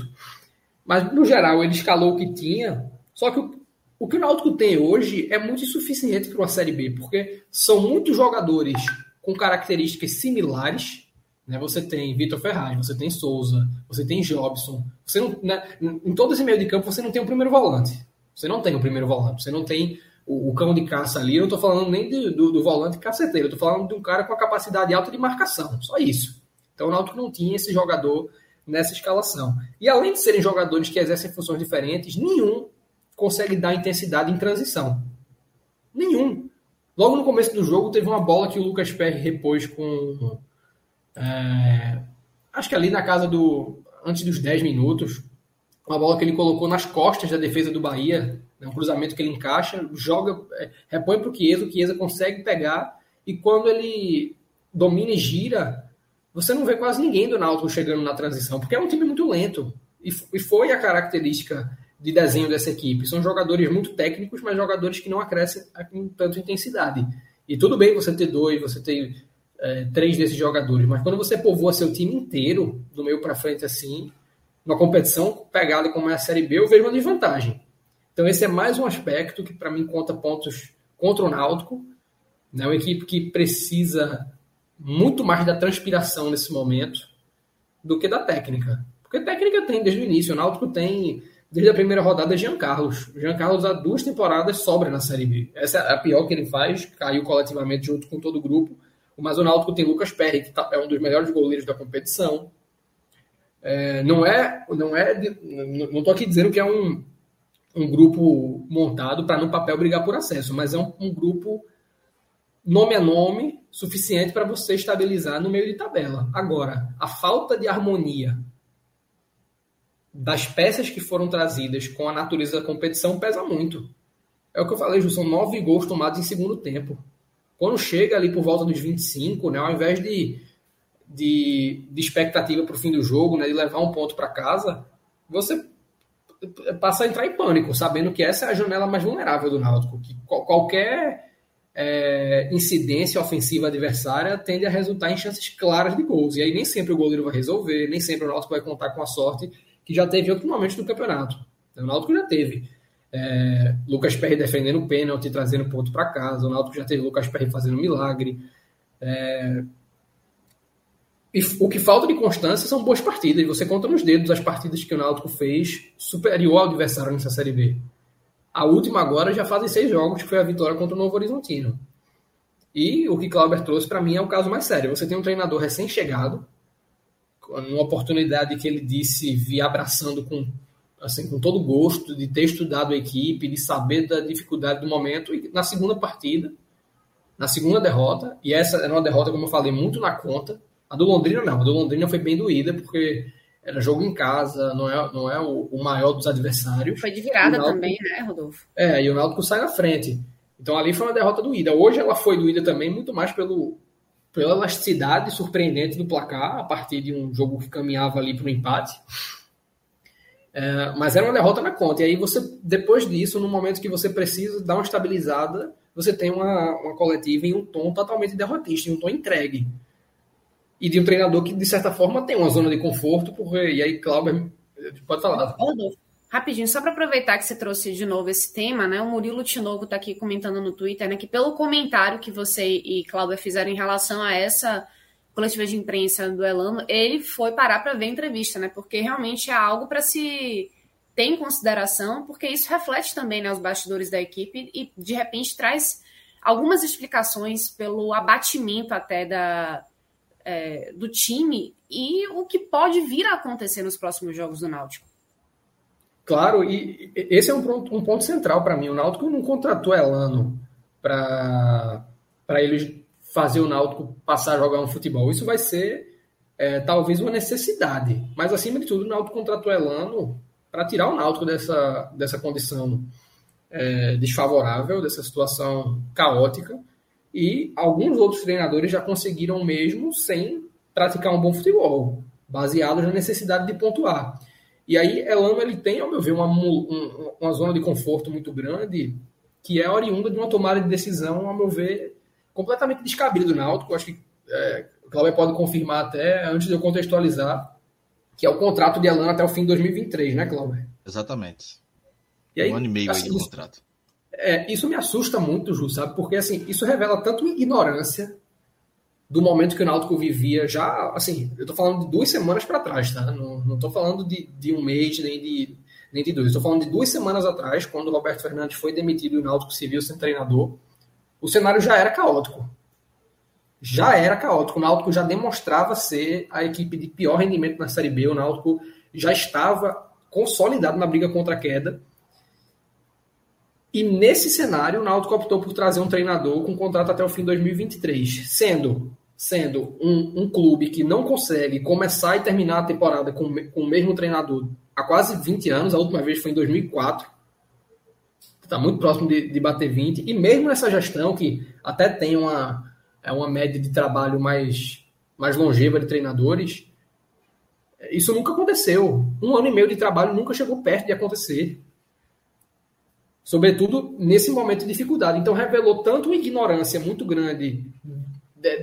Mas, no geral, ele escalou o que tinha, só que o o que o Náutico tem hoje é muito insuficiente para uma Série B, porque são muitos jogadores com características similares. Né? Você tem Vitor Ferraz, você tem Souza, você tem Jobson. Você não, né? Em todo esse meio de campo você não tem o primeiro volante. Você não tem o primeiro volante. Você não tem o, o cão de caça ali. Eu não estou falando nem de, do, do, volante caceteiro. Eu estou falando de um cara com a capacidade alta de marcação. Só isso. Então o Náutico não tinha esse jogador nessa escalação. E além de serem jogadores que exercem funções diferentes, nenhum consegue dar intensidade em transição. Nenhum. Logo no começo do jogo, teve uma bola que o Lucas Perry repôs com. É, acho que ali na casa do. Antes dos 10 minutos. Uma bola que ele colocou nas costas da defesa do Bahia. Né, um cruzamento que ele encaixa, joga, é, repõe para o Chiesa, o Chiesa consegue pegar. E quando ele domina e gira, você não vê quase ninguém do Náutico chegando na transição, porque é um time muito lento. E, e foi a característica de desenho dessa equipe. São jogadores muito técnicos, mas jogadores que não acrescem com tanta intensidade. E tudo bem você ter dois, você ter é, três desses jogadores, mas quando você povoa seu time inteiro, do meio para frente assim, numa competição pegada como é a Série B, eu vejo uma desvantagem. Então esse é mais um aspecto que para mim conta pontos contra o Náutico. Né? Uma equipe que precisa muito mais da transpiração nesse momento do que da técnica. Porque técnica tem desde o início. O Náutico tem desde a primeira rodada, Jean Carlos. Jean Carlos há duas temporadas sobra na Série B. Essa é a pior que ele faz, caiu coletivamente junto com todo o grupo. O mais o Náutico tem Lucas Perry, que tá, é um dos melhores goleiros da competição. É, não é, não é, não estou aqui dizendo que é um, um grupo montado para no papel brigar por acesso, mas é um, um grupo nome a nome suficiente para você estabilizar no meio de tabela. Agora, a falta de harmonia das peças que foram trazidas com a natureza da competição pesa muito. É o que eu falei, Ju, são nove gols tomados em segundo tempo. Quando chega ali por volta dos 25, né, ao invés de, de, de expectativa para o fim do jogo, né, de levar um ponto para casa, você passa a entrar em pânico, sabendo que essa é a janela mais vulnerável do Náutico, que qualquer é, incidência ofensiva adversária tende a resultar em chances claras de gols. E aí nem sempre o goleiro vai resolver, nem sempre o Náutico vai contar com a sorte que já teve em outros momentos do campeonato. O Náutico já teve. É, Lucas Perry defendendo o pênalti, trazendo ponto para casa. O Náutico já teve Lucas Perry fazendo milagre. É, e o que falta de constância são boas partidas. Você conta nos dedos as partidas que o Náutico fez superior ao adversário nessa Série B. A última agora já fazem seis jogos, que foi a vitória contra o Novo Horizontino. E o que Clauber trouxe para mim é o caso mais sério. Você tem um treinador recém-chegado, numa oportunidade que ele disse vir abraçando com, assim, com todo gosto, de ter estudado a equipe, de saber da dificuldade do momento. E na segunda partida, na segunda derrota, e essa era uma derrota, como eu falei, muito na conta. A do Londrina não, a do Londrina foi bem doída, porque era jogo em casa, não é, não é o, o maior dos adversários. Foi de virada Náutico, também, né, Rodolfo? É, e o Náutico sai na frente. Então ali foi uma derrota doída. Hoje ela foi doída também, muito mais pelo, pela elasticidade surpreendente do placar, a partir de um jogo que caminhava ali para o empate. É, mas era uma derrota na conta. E aí você, depois disso, no momento que você precisa dar uma estabilizada, você tem uma, uma coletiva em um tom totalmente derrotista, em um tom entregue e de um treinador que, de certa forma, tem uma zona de conforto, porque, e aí, Cláudio, pode falar. Rapidinho, só para aproveitar que você trouxe de novo esse tema, né? O Murilo Tinogo está aqui comentando no Twitter, né? Que pelo comentário que você e Cláudia fizeram em relação a essa coletiva de imprensa do Elano, ele foi parar para ver a entrevista, né? Porque realmente é algo para se ter em consideração, porque isso reflete também né, os bastidores da equipe e de repente traz algumas explicações pelo abatimento até da, é, do time e o que pode vir a acontecer nos próximos jogos do Náutico. Claro, e esse é um ponto, um ponto central para mim. O Náutico não contratou Elano para ele fazer o Náutico passar a jogar um futebol. Isso vai ser é, talvez uma necessidade. Mas, acima de tudo, o Náutico contratou Elano para tirar o Náutico dessa, dessa condição é, desfavorável, dessa situação caótica e alguns outros treinadores já conseguiram mesmo sem praticar um bom futebol, baseado na necessidade de pontuar. E aí, Elano ele tem, ao meu ver, uma, uma zona de conforto muito grande, que é oriunda de uma tomada de decisão, ao meu ver, completamente descabida do Náutico. Acho que é, o Cláudio pode confirmar até, antes de eu contextualizar, que é o contrato de Elano até o fim de 2023, né, Cláudio? Exatamente. E aí, um ano e meio assim, aí de contrato. É, isso me assusta muito, Ju, sabe? Porque assim, isso revela tanto ignorância do momento que o Náutico vivia já, assim, eu tô falando de duas semanas para trás, tá? Não, não tô falando de, de um mês, nem de, nem de dois. Estou falando de duas semanas atrás, quando o Roberto Fernandes foi demitido e o Náutico se viu sem treinador. O cenário já era caótico. Já era caótico. O Náutico já demonstrava ser a equipe de pior rendimento na Série B. O Náutico já estava consolidado na briga contra a queda. E nesse cenário, o Náutico optou por trazer um treinador com contrato até o fim de 2023, sendo sendo um, um clube que não consegue começar e terminar a temporada com, com o mesmo treinador há quase 20 anos, a última vez foi em 2004, está muito próximo de, de, bater 20, e mesmo nessa gestão, que até tem uma, é uma média de trabalho mais, mais longeva de treinadores, isso nunca aconteceu. Um ano e meio de trabalho nunca chegou perto de acontecer sobretudo nesse momento de dificuldade. Então, revelou tanto uma ignorância muito grande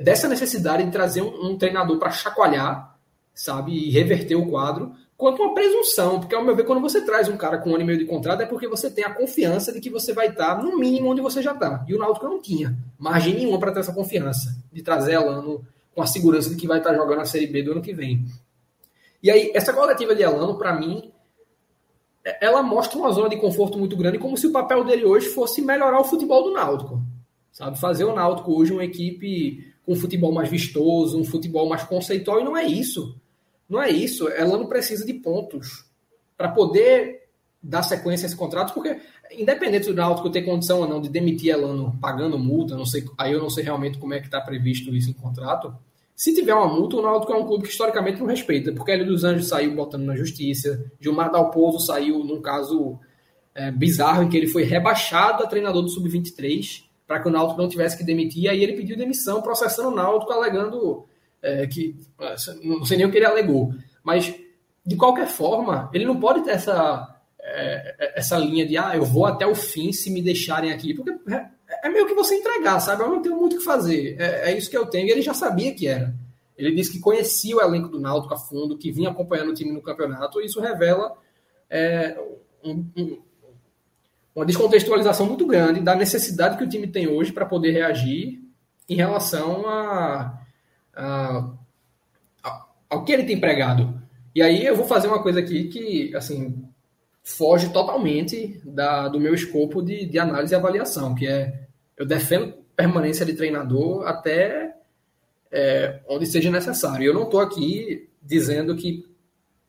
dessa necessidade de trazer um, um treinador para chacoalhar, sabe, e reverter o quadro, quanto uma presunção, porque ao meu ver, quando você traz um cara com um ano e meio de contrato, é porque você tem a confiança de que você vai estar no mínimo onde você já está. E o Náutico não tinha margem nenhuma para ter essa confiança, de trazer Elano com a segurança de que vai estar jogando a Série B do ano que vem. E aí, essa coletiva de Elano, para mim, ela mostra uma zona de conforto muito grande, como se o papel dele hoje fosse melhorar o futebol do Náutico. Sabe? Fazer o Náutico hoje uma equipe com um futebol mais vistoso, um futebol mais conceitual, e não é isso. Não é isso. Ela não precisa de pontos para poder dar sequência a esse contrato, porque independente do Náutico ter condição ou não de demitir Elano pagando multa, não sei, aí eu não sei realmente como é que está previsto isso em contrato, se tiver uma multa, o Náutico é um clube que historicamente não respeita, porque Hélio dos Anjos saiu botando na justiça, Gilmar Dalpozo saiu num caso é, bizarro em que ele foi rebaixado a treinador do Sub-23 para que o Náutico não tivesse que demitir, e aí ele pediu demissão, processando o Náutico, alegando é, que, não sei nem o que ele alegou, mas de qualquer forma, ele não pode ter essa, é, é, essa linha de ah, eu vou até o fim se me deixarem aqui, porque é, meio que você entregar, sabe? Eu não tenho muito o que fazer. É, é, isso que eu tenho. E ele já sabia que era. Ele disse que conhecia o elenco do Náutico a fundo, que vinha acompanhando o time no campeonato, e isso revela é, um, um, uma descontextualização muito grande da necessidade que o time tem hoje para poder reagir em relação a, a, a, ao que ele tem pregado. E aí eu vou fazer uma coisa aqui que, assim, foge totalmente da, do meu escopo de, de análise e avaliação, que é eu defendo permanência de treinador até é, onde seja necessário. Eu não estou aqui dizendo que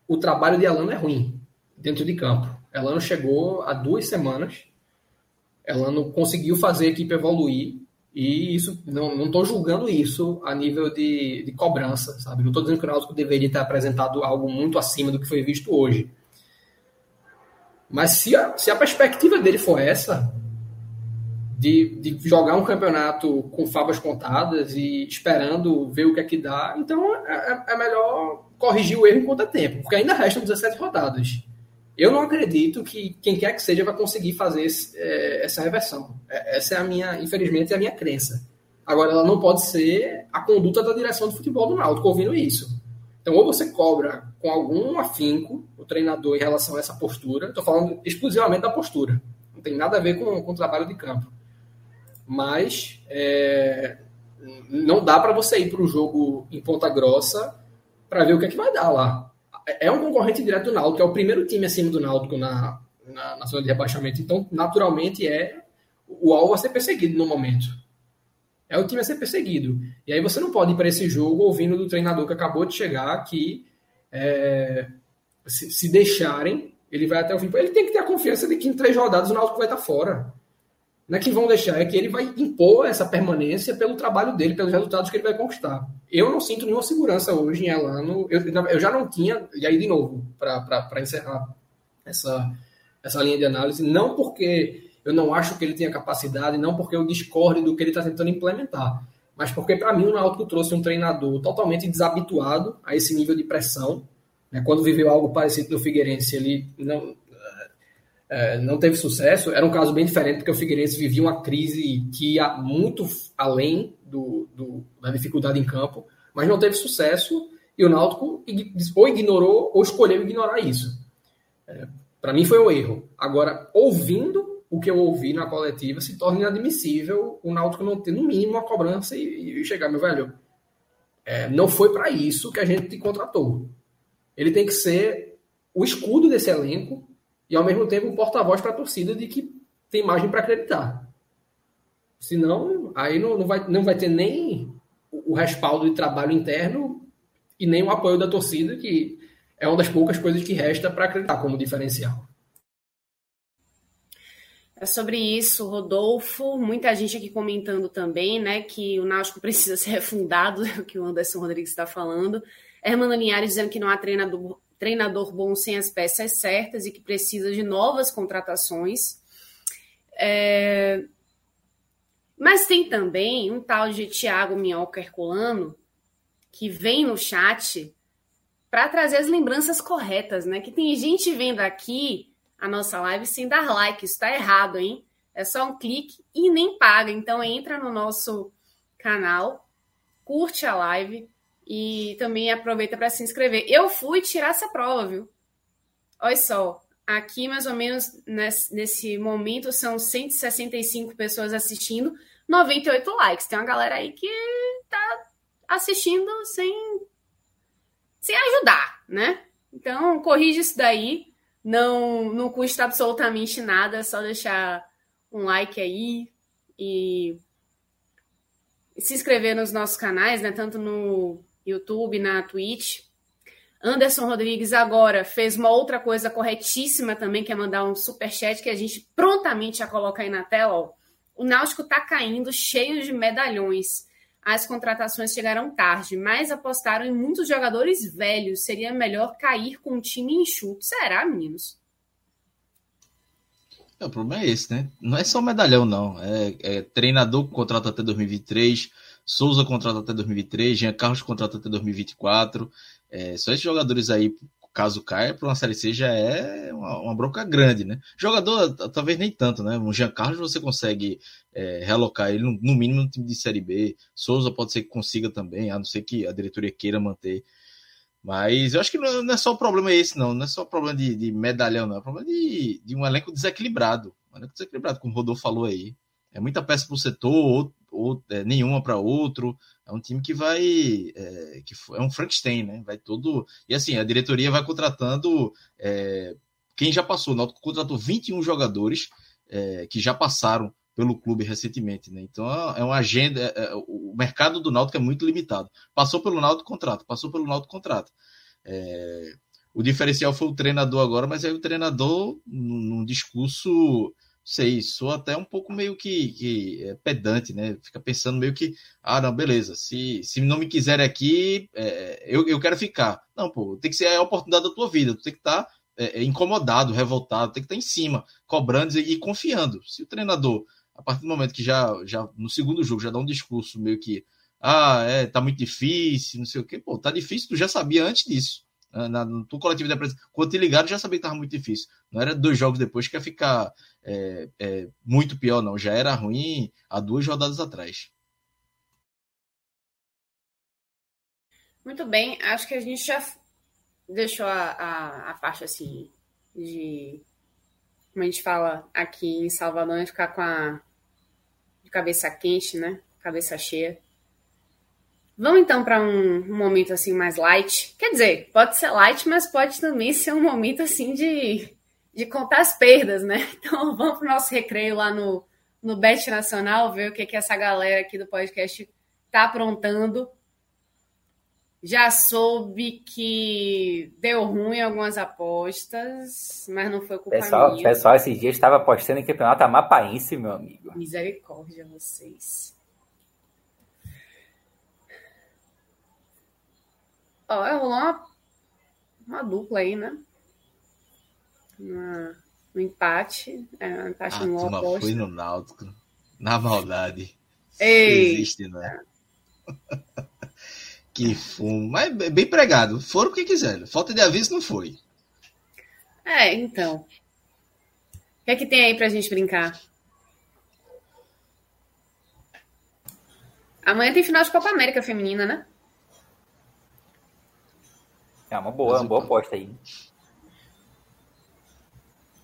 o trabalho de Elano é ruim dentro de campo. Elano chegou há duas semanas, Elano conseguiu fazer a equipe evoluir e isso não estou julgando isso a nível de, de cobrança, sabe? Não estou dizendo que o Náutico deveria ter apresentado algo muito acima do que foi visto hoje. Mas se a, se a perspectiva dele for essa, de, de jogar um campeonato com favas contadas e esperando ver o que é que dá, então é, é, é melhor corrigir o erro enquanto é tempo, porque ainda restam 17 rodadas. Eu não acredito que quem quer que seja vai conseguir fazer esse, é, essa reversão. É, essa é a minha, infelizmente, é a minha crença. Agora, ela não pode ser a conduta da direção do futebol do Náutico ouvindo isso. Então, ou você cobra com algum afinco o treinador em relação a essa postura, estou falando exclusivamente da postura, não tem nada a ver com, com o trabalho de campo. Mas é, não dá para você ir para o jogo em Ponta Grossa para ver o que é que vai dar lá. É um concorrente direto do Náutico, é o primeiro time acima do Náutico na, na, na zona de rebaixamento, então naturalmente é o alvo a ser perseguido no momento é o time a ser perseguido. E aí você não pode ir para esse jogo ouvindo do treinador que acabou de chegar que é, se, se, deixarem, ele vai até o fim. Ele tem que ter a confiança de que em três rodadas o Náutico vai estar fora. Não é que vão deixar, é que ele vai impor essa permanência pelo trabalho dele, pelos resultados que ele vai conquistar. Eu não sinto nenhuma segurança hoje em Elano. Eu, eu já não tinha, e aí de novo, para encerrar essa, essa linha de análise, não porque eu não acho que ele tenha capacidade, não porque eu discorde do que ele está tentando implementar, mas porque para mim o Náutico trouxe um treinador totalmente desabituado a esse nível de pressão. Né? Quando viveu algo parecido no Figueirense, ele não, é, não teve sucesso. Era um caso bem diferente, porque o Figueirense vivia uma crise que ia muito além do, do, da dificuldade em campo, mas não teve sucesso e o Náutico ou ignorou ou escolheu ignorar isso. É, para mim foi um erro. Agora, ouvindo o que eu ouvi na coletiva se torna inadmissível o Náutico não ter, no mínimo, uma cobrança e, e chegar, meu velho. É, não foi para isso que a gente te contratou. Ele tem que ser o escudo desse elenco e, ao mesmo tempo, um porta-voz para a torcida de que tem margem para acreditar. Senão, aí não, não, vai, não vai ter nem o respaldo de trabalho interno e nem o apoio da torcida, que é uma das poucas coisas que resta para acreditar como diferencial. É sobre isso, Rodolfo. Muita gente aqui comentando também, né, que o Náutico precisa ser refundado, é o que o Anderson Rodrigues está falando. Hermano Linhares dizendo que não há treinador, treinador bom sem as peças certas e que precisa de novas contratações. É... Mas tem também um tal de Tiago Minhoca Herculano que vem no chat para trazer as lembranças corretas, né? Que tem gente vendo aqui a nossa live sem dar like. Isso está errado, hein? É só um clique e nem paga. Então entra no nosso canal, curte a live e também aproveita para se inscrever. Eu fui tirar essa prova, viu? Olha só, aqui mais ou menos nesse, nesse momento são 165 pessoas assistindo, 98 likes. Tem uma galera aí que tá assistindo sem, sem ajudar, né? Então, corrige isso daí. Não, não custa absolutamente nada, é só deixar um like aí e se inscrever nos nossos canais, né? Tanto no YouTube, na Twitch. Anderson Rodrigues agora fez uma outra coisa corretíssima também, que é mandar um super chat que a gente prontamente já coloca aí na tela. Ó. O Náutico tá caindo cheio de medalhões as contratações chegaram tarde, mas apostaram em muitos jogadores velhos. Seria melhor cair com um time enxuto. Será, meninos? É, o problema é esse, né? Não é só medalhão, não. É, é treinador contrata até 2023, Souza contrata até 2023, Jean Carlos contrata até 2024. É, só esses jogadores aí caso caia para uma Série C já é uma, uma, bronca grande, né? Jogador, talvez nem tanto, né? O Jean Carlos você consegue é, realocar ele no, no, mínimo no time de Série B. Souza pode ser que consiga também, a não ser que a diretoria queira manter. Mas eu acho que não, não é só o problema esse, não. Não é só o problema de, de medalhão, não. É o problema de, de um elenco desequilibrado. Um elenco desequilibrado, como o Rodolfo falou aí. É muita peça para o setor, ou, é, nenhuma para outro. É um time que vai. É, que é um Frankenstein, né? Vai todo. E assim, a diretoria vai contratando. É, quem já passou, o Náutico contratou 21 jogadores é, que já passaram pelo clube recentemente, né? Então é uma agenda. É, é, o mercado do Náutico é muito limitado. Passou pelo Náutico contrato, passou pelo Náutico contrato. É, o diferencial foi o treinador agora, mas aí o treinador, num, num discurso sei, sou até um pouco meio que, que é, pedante, né? Fica pensando meio que, ah, não, beleza, se, se não me quiser aqui, é, eu, eu quero ficar. Não, pô, tem que ser a oportunidade da tua vida, tu tem que estar tá, é, é, incomodado, revoltado, tem que estar tá em cima, cobrando e, e, confiando. Se o treinador, a partir do momento que já, já no segundo jogo, já dá um discurso meio que, ah, é, tá muito difícil, não sei o quê, pô, tá difícil, tu já sabia antes disso. Na, no coletivo de imprensa, quando te ligaram, já sabia que estava muito difícil. Não era dois jogos depois que ia ficar é, é, muito pior, não. Já era ruim há duas rodadas atrás. Muito bem, acho que a gente já deixou a, a, a parte assim de como a gente fala aqui em Salvador, é ficar com a cabeça quente, né? Cabeça cheia. Vamos então para um, um, momento assim mais light. Quer dizer, pode ser light, mas pode também ser um momento assim de de contar as perdas, né? Então vamos para o nosso recreio lá no, no Bet Nacional, ver o que, que essa galera aqui do podcast está aprontando. Já soube que deu ruim algumas apostas, mas não foi culpa pessoal, minha. Pessoal, esses dias estava apostando em campeonato amapaense, meu amigo. Misericórdia vocês. Ó, rolou uma, uma dupla aí, né? No empate. É, um empate ah, no foi no Náutico. Na maldade. Ei. Existe, né? que fumo. Mas bem pregado. Foram o que quiseram. Falta de aviso não foi. É, então. O que é que tem aí pra gente brincar? Amanhã tem final de Copa América Feminina, né? É uma boa, uma boa aposta aí.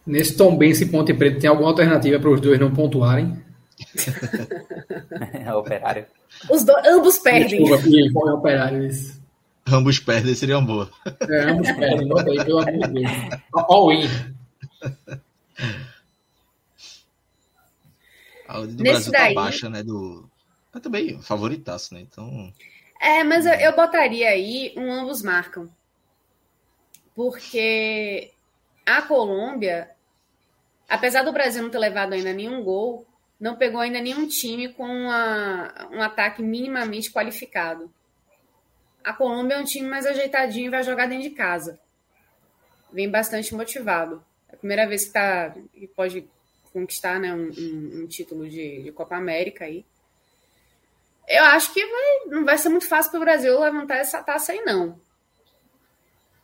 Nesse Tom Bense e Ponte Preta, tem alguma alternativa para os dois não pontuarem? é operário. Os do... Ambos perdem. Desculpa, é operário isso. Ambos perdem seria uma boa. É, ambos perdem, bota aí, pelo amor de Deus. All in. A do Nesse Brasil tá daí... tá baixa, né? Do... Mas também favoritaço, né? Então. É, mas eu, eu botaria aí um ambos marcam. Porque a Colômbia apesar do Brasil não ter levado ainda nenhum gol, não pegou ainda nenhum time com uma, um ataque minimamente qualificado. A Colômbia é um time mais ajeitadinho e vai jogar dentro de casa. Vem bastante motivado. É a primeira vez que, tá, que pode conquistar né, um, um, um título de, de, Copa América aí. Eu acho que vai, não vai ser muito fácil para o Brasil levantar essa taça aí, não.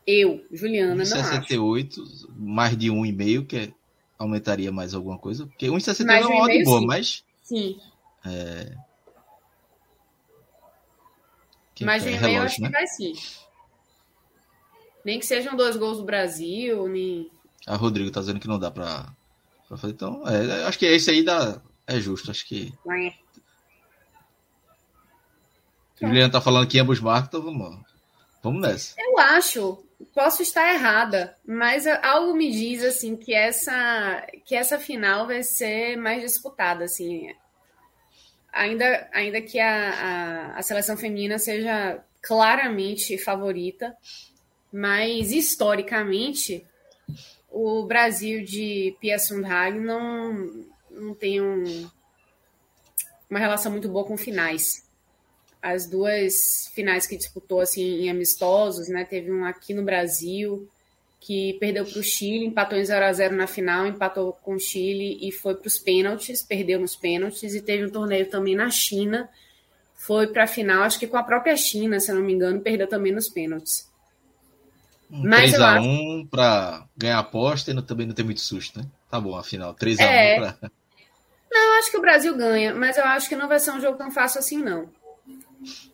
Eu, Juliana, não 68, acho. mais de um e meio, que é aumentaria mais alguma coisa? Porque 1,61 é uma odd boa, sim. mas. Sim. É... Quem mais de um e-mail acho né? que vai sim. Nem que sejam dois gols do Brasil, nem. A Rodrigo tá dizendo que não dá pra, pra fazer. Então, é, acho que esse aí dá, é justo. Acho que. É. Juliana tá falando que ambos marcam, então vamos, vamos nessa. Eu acho posso estar errada, mas algo me diz assim que essa que essa final vai ser mais disputada, assim. Ainda, ainda que a, a, a seleção feminina seja claramente favorita, mas historicamente o Brasil de Pia Sundhage não, não tem um, uma relação muito boa com finais as duas finais que disputou assim em amistosos, né? Teve um aqui no Brasil que perdeu para o Chile, empatou em 0 a 0 na final, empatou com o Chile e foi para os pênaltis, perdeu nos pênaltis e teve um torneio também na China, foi para a final, acho que com a própria China, se não me engano, perdeu também nos pênaltis. Um 3x1 para ganhar a aposta e não, também não ter muito susto, né? Tá bom, afinal, 3x1 é. pra... Não, eu acho que o Brasil ganha, mas eu acho que não vai ser um jogo tão fácil assim, não.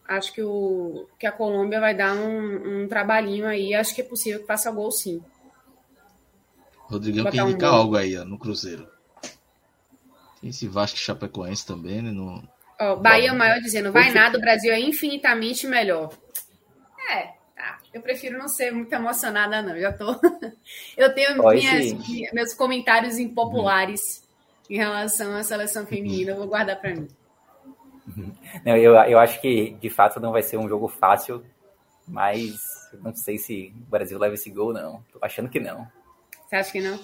Acho que, o, que a Colômbia vai dar um, um trabalhinho aí. Acho que é possível que faça gol, sim. Rodrigão quer indicar um algo aí ó, no Cruzeiro. Tem esse Vasco Chapecoense também, né? No... Oh, Bahia é o maior dizendo, vai nada, o Brasil é infinitamente melhor. É, tá. Eu prefiro não ser muito emocionada, não. Já tô. Eu tenho minhas, meus comentários impopulares em relação à seleção feminina, eu vou guardar para mim. Não, eu, eu acho que de fato não vai ser um jogo fácil, mas não sei se o Brasil leva esse gol, não. Tô achando que não. Você acha que não?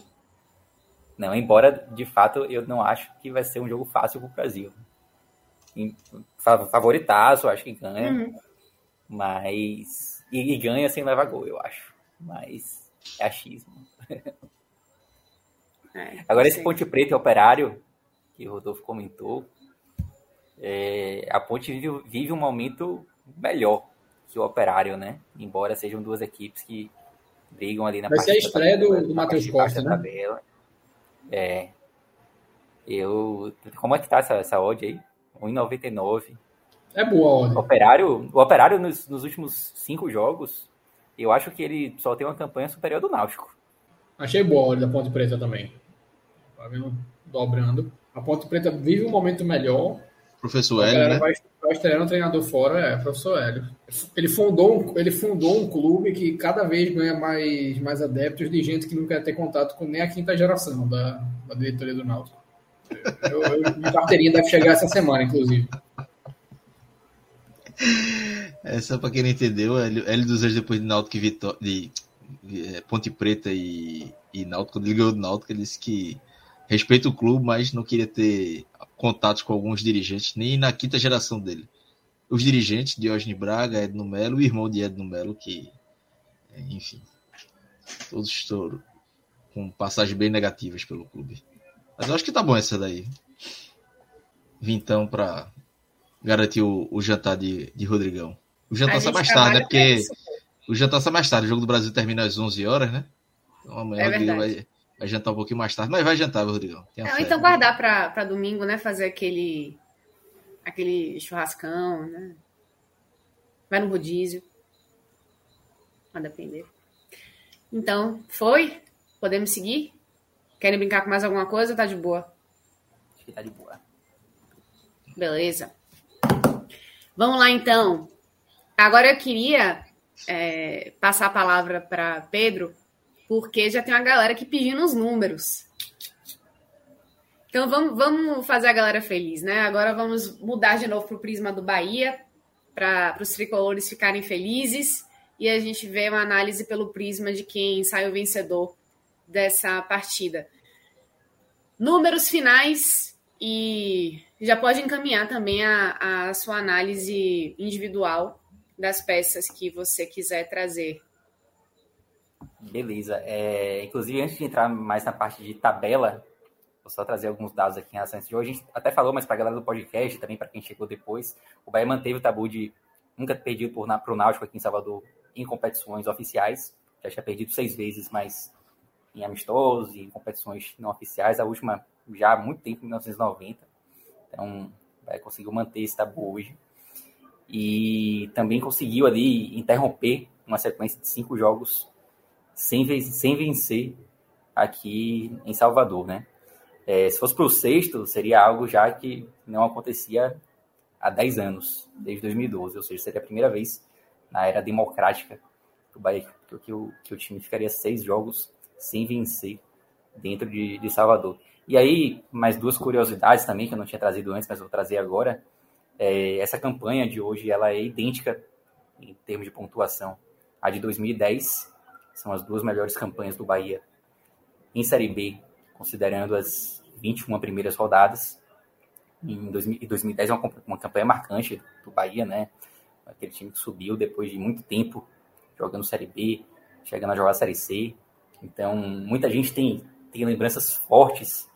Não, embora de fato eu não acho que vai ser um jogo fácil para o Brasil. Favoritaço, acho que ganha. Uhum. Mas. E, e, ganha sem levar gol, eu acho. Mas é achismo. É, Agora, esse Ponte Preta e Operário, que o Rodolfo comentou, é, a Ponte vive, vive um momento melhor que o Operário, né? Embora sejam duas equipes que brigam ali na Vai ser a estreia do, do Matheus Costa, né? Tabela. É. Eu. Como é que tá essa, essa odd aí? 1,99. É boa a odd. O Operário, o Operário nos, nos últimos cinco jogos, eu acho que ele só tem uma campanha superior do Náutico. Achei boa a odd da Ponte Preta também. Tá vendo? Dobrando. A Ponte Preta vive um momento melhor. Professor Hélio, né? Vai, vai estrear um treinador fora, é, professor Hélio. Ele fundou, um, ele fundou um clube que cada vez ganha mais, mais adeptos de gente que não quer ter contato com nem a quinta geração da, da diretoria do Náutico. Eu, eu, minha carteirinha deve chegar essa semana, inclusive. É só para quem não entendeu, Hélio dos Anjos depois de Náutico e Vitória, de, de, é, Ponte Preta e, e Náutico, quando ele ganhou do Náutico, ele disse que respeita o clube, mas não queria ter contatos com alguns dirigentes, nem na quinta geração dele. Os dirigentes, Diógenes Braga, Edno Melo, o irmão de Edno Melo, que, é, enfim, todos estão com passagens bem negativas pelo clube. Mas eu acho que tá bom essa daí. Vintão para garantir o, o, jantar de, de Rodrigão. O jantar sai mais tarde, né? Porque o jantar sai mais tarde. O jogo do Brasil termina às 11 horas, né? Então amanhã é o Rodrigão vai, Vai jantar um pouquinho mais tarde, mas vai jantar, Rodrigo. É, então guardar para domingo, né? Fazer aquele aquele churrascão, né? Vai no rodízio. Vai depender. Então, foi? Podemos seguir? Querem brincar com mais alguma coisa ou tá de boa? Acho que tá de boa. Beleza. Vamos lá, então. Agora eu queria é, passar a palavra para Pedro porque já tem uma galera que pedindo os números. Então vamos, vamos fazer a galera feliz, né? Agora vamos mudar de novo para o prisma do Bahia, para os tricolores ficarem felizes e a gente vê uma análise pelo prisma de quem saiu vencedor dessa partida. Números finais e já pode encaminhar também a, a sua análise individual das peças que você quiser trazer Beleza. É, inclusive, antes de entrar mais na parte de tabela, vou só trazer alguns dados aqui em relação a esse jogo. A gente até falou, mas para a galera do podcast, também para quem chegou depois, o Bahia manteve o tabu de nunca ter perdido para o Náutico aqui em Salvador em competições oficiais. Já tinha perdido seis vezes, mas em amistosos e em competições não oficiais. A última já há muito tempo, em 1990. Então, Bahia conseguiu manter esse tabu hoje. E também conseguiu ali interromper uma sequência de cinco jogos sem, sem vencer aqui em Salvador, né? É, se fosse para o sexto, seria algo já que não acontecia há 10 anos, desde 2012, ou seja, seria a primeira vez na era democrática do Bahia que, o, que o time ficaria seis jogos sem vencer dentro de, de Salvador. E aí, mais duas curiosidades também que eu não tinha trazido antes, mas vou trazer agora. É, essa campanha de hoje ela é idêntica em termos de pontuação à de 2010 são as duas melhores campanhas do Bahia em Série B, considerando as 21 primeiras rodadas. Em 2010 é uma, uma campanha marcante do Bahia, né? Aquele time que subiu depois de muito tempo jogando Série B, chegando a jogar Série C. Então, muita gente tem, tem lembranças fortes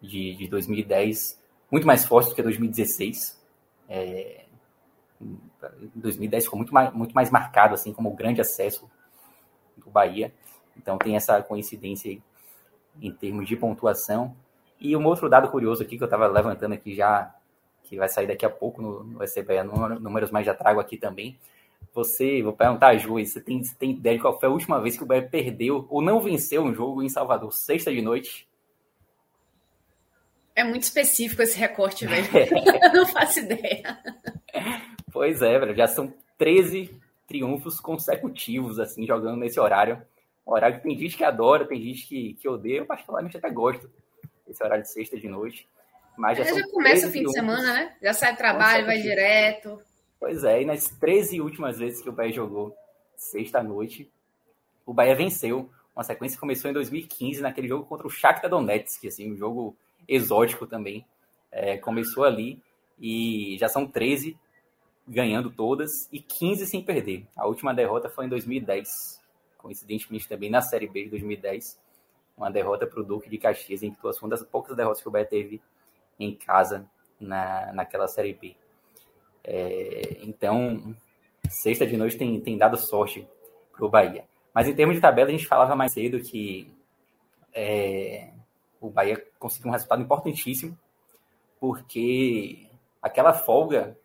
de, de 2010, muito mais fortes do que 2016. É, 2010 ficou muito mais, muito mais marcado assim como o grande acesso o Bahia. Então tem essa coincidência aí em termos de pontuação. E um outro dado curioso aqui que eu estava levantando aqui já, que vai sair daqui a pouco no, no SBA Números, mas já trago aqui também. Você, vou perguntar a Ju, você tem, você tem ideia de qual foi a última vez que o Bahia perdeu ou não venceu um jogo em Salvador? Sexta de noite? É muito específico esse recorte, velho. eu não faço ideia. Pois é, velho. Já são 13 triunfos consecutivos, assim, jogando nesse horário. Um horário que tem gente que adora, tem gente que, que odeia. Eu particularmente até gosto desse horário de sexta de noite. Mas já, já começa o fim de semana, né? Já sai trabalho, vai direto. Pois é, e nas 13 últimas vezes que o Bahia jogou sexta-noite, o Bahia venceu. Uma sequência que começou em 2015, naquele jogo contra o Shakhtar Donetsk, assim, um jogo exótico também. É, começou ali e já são 13 ganhando todas e 15 sem perder. A última derrota foi em 2010, coincidentemente também na Série B de 2010. Uma derrota para o Duque de Caxias, em que foi uma das poucas derrotas que o Bahia teve em casa na, naquela Série B. É, então, sexta de noite tem, tem dado sorte para o Bahia. Mas em termos de tabela, a gente falava mais cedo que é, o Bahia conseguiu um resultado importantíssimo, porque aquela folga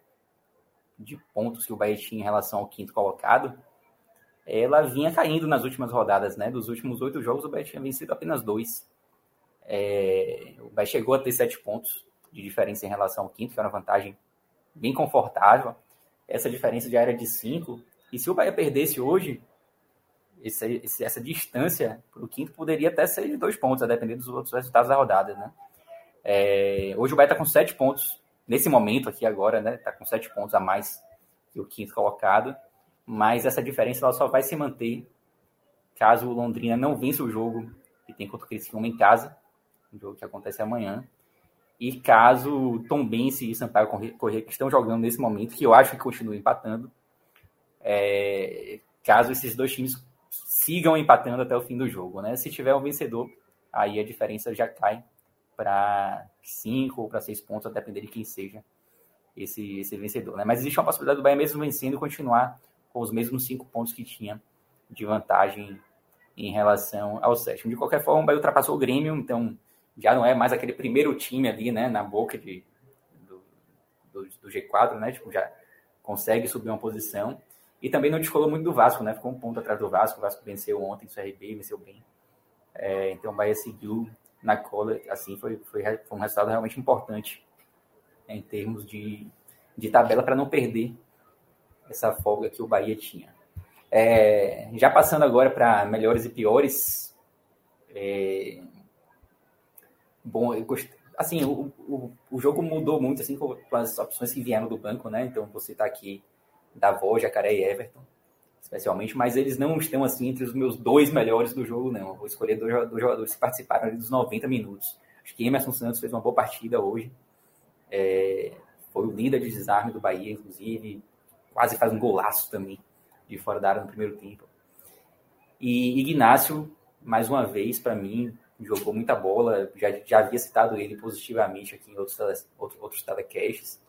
de pontos que o Bahia tinha em relação ao quinto colocado, ela vinha caindo nas últimas rodadas, né? Dos últimos oito jogos, o Bahia tinha vencido apenas dois. É, o Bahia chegou a ter sete pontos de diferença em relação ao quinto, que era uma vantagem bem confortável. Essa diferença já era de cinco. E se o Bahia perdesse hoje, esse, essa distância para o quinto poderia até ser de dois pontos, a depender dos outros resultados da rodada, né? É, hoje o Bahia está com sete pontos, nesse momento aqui agora, né? Está com sete pontos a mais que o quinto colocado, mas essa diferença ela só vai se manter caso o Londrina não vença o jogo que tem contra o Criciúma em casa, um jogo que acontece amanhã, e caso Tom Bense e Sampaio Corrêa, que estão jogando nesse momento, que eu acho que continuam empatando, é, caso esses dois times sigam empatando até o fim do jogo, né? Se tiver um vencedor, aí a diferença já cai para 5 ou para 6 pontos, a depender de quem seja esse, esse vencedor, né? Mas existe uma possibilidade do Bahia mesmo vencendo continuar com os mesmos 5 pontos que tinha de vantagem em relação ao sétimo. De qualquer forma, o Bahia ultrapassou o Grêmio, então já não é mais aquele primeiro time ali, né, na boca de, do, do, do G4, né? Tipo, já consegue subir uma posição. E também não descolou muito do Vasco, né? Ficou um ponto atrás do Vasco. O Vasco venceu ontem o CRB, venceu bem. É, então o Bahia seguiu na cola. Assim, foi, foi, foi um resultado realmente importante né, em termos de, de tabela para não perder essa folga que o Bahia tinha. É, já passando agora para melhores e piores. É, bom, eu assim, o, o, o jogo mudou muito assim com as opções que vieram do banco, né? Então você está aqui Davó, Jacaré e Everton, especialmente, mas eles não estão assim entre os meus dois melhores do jogo, não. Eu vou escolher dois, jogadores que participaram ali dos 90 minutos. Acho que Emerson Santos fez uma boa partida hoje. É, foi o líder de desarme do Bahia, inclusive. Quase faz um golaço também de fora da área no primeiro tempo. E Ignácio, mais uma vez, para mim, jogou muita bola. Já, já havia citado ele positivamente aqui em outros, outros, outros telecasts.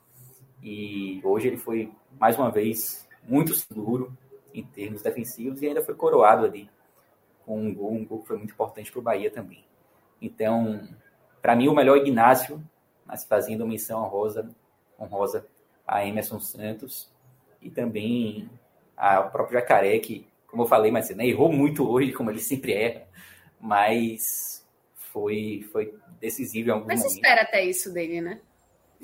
E hoje ele foi, mais uma vez, muito seguro em termos defensivos e ainda foi coroado ali com um gol, um gol que foi muito importante para o Bahia também. Então, para mim, o melhor Ignácio, mas fazendo menção honrosa, honrosa a Emerson Santos e também ao próprio Jacaré, que, como eu falei cedo, né, errou muito hoje, como ele sempre erra, mas foi, foi decisivo em alguns mas momentos. Mas espera até isso dele, né?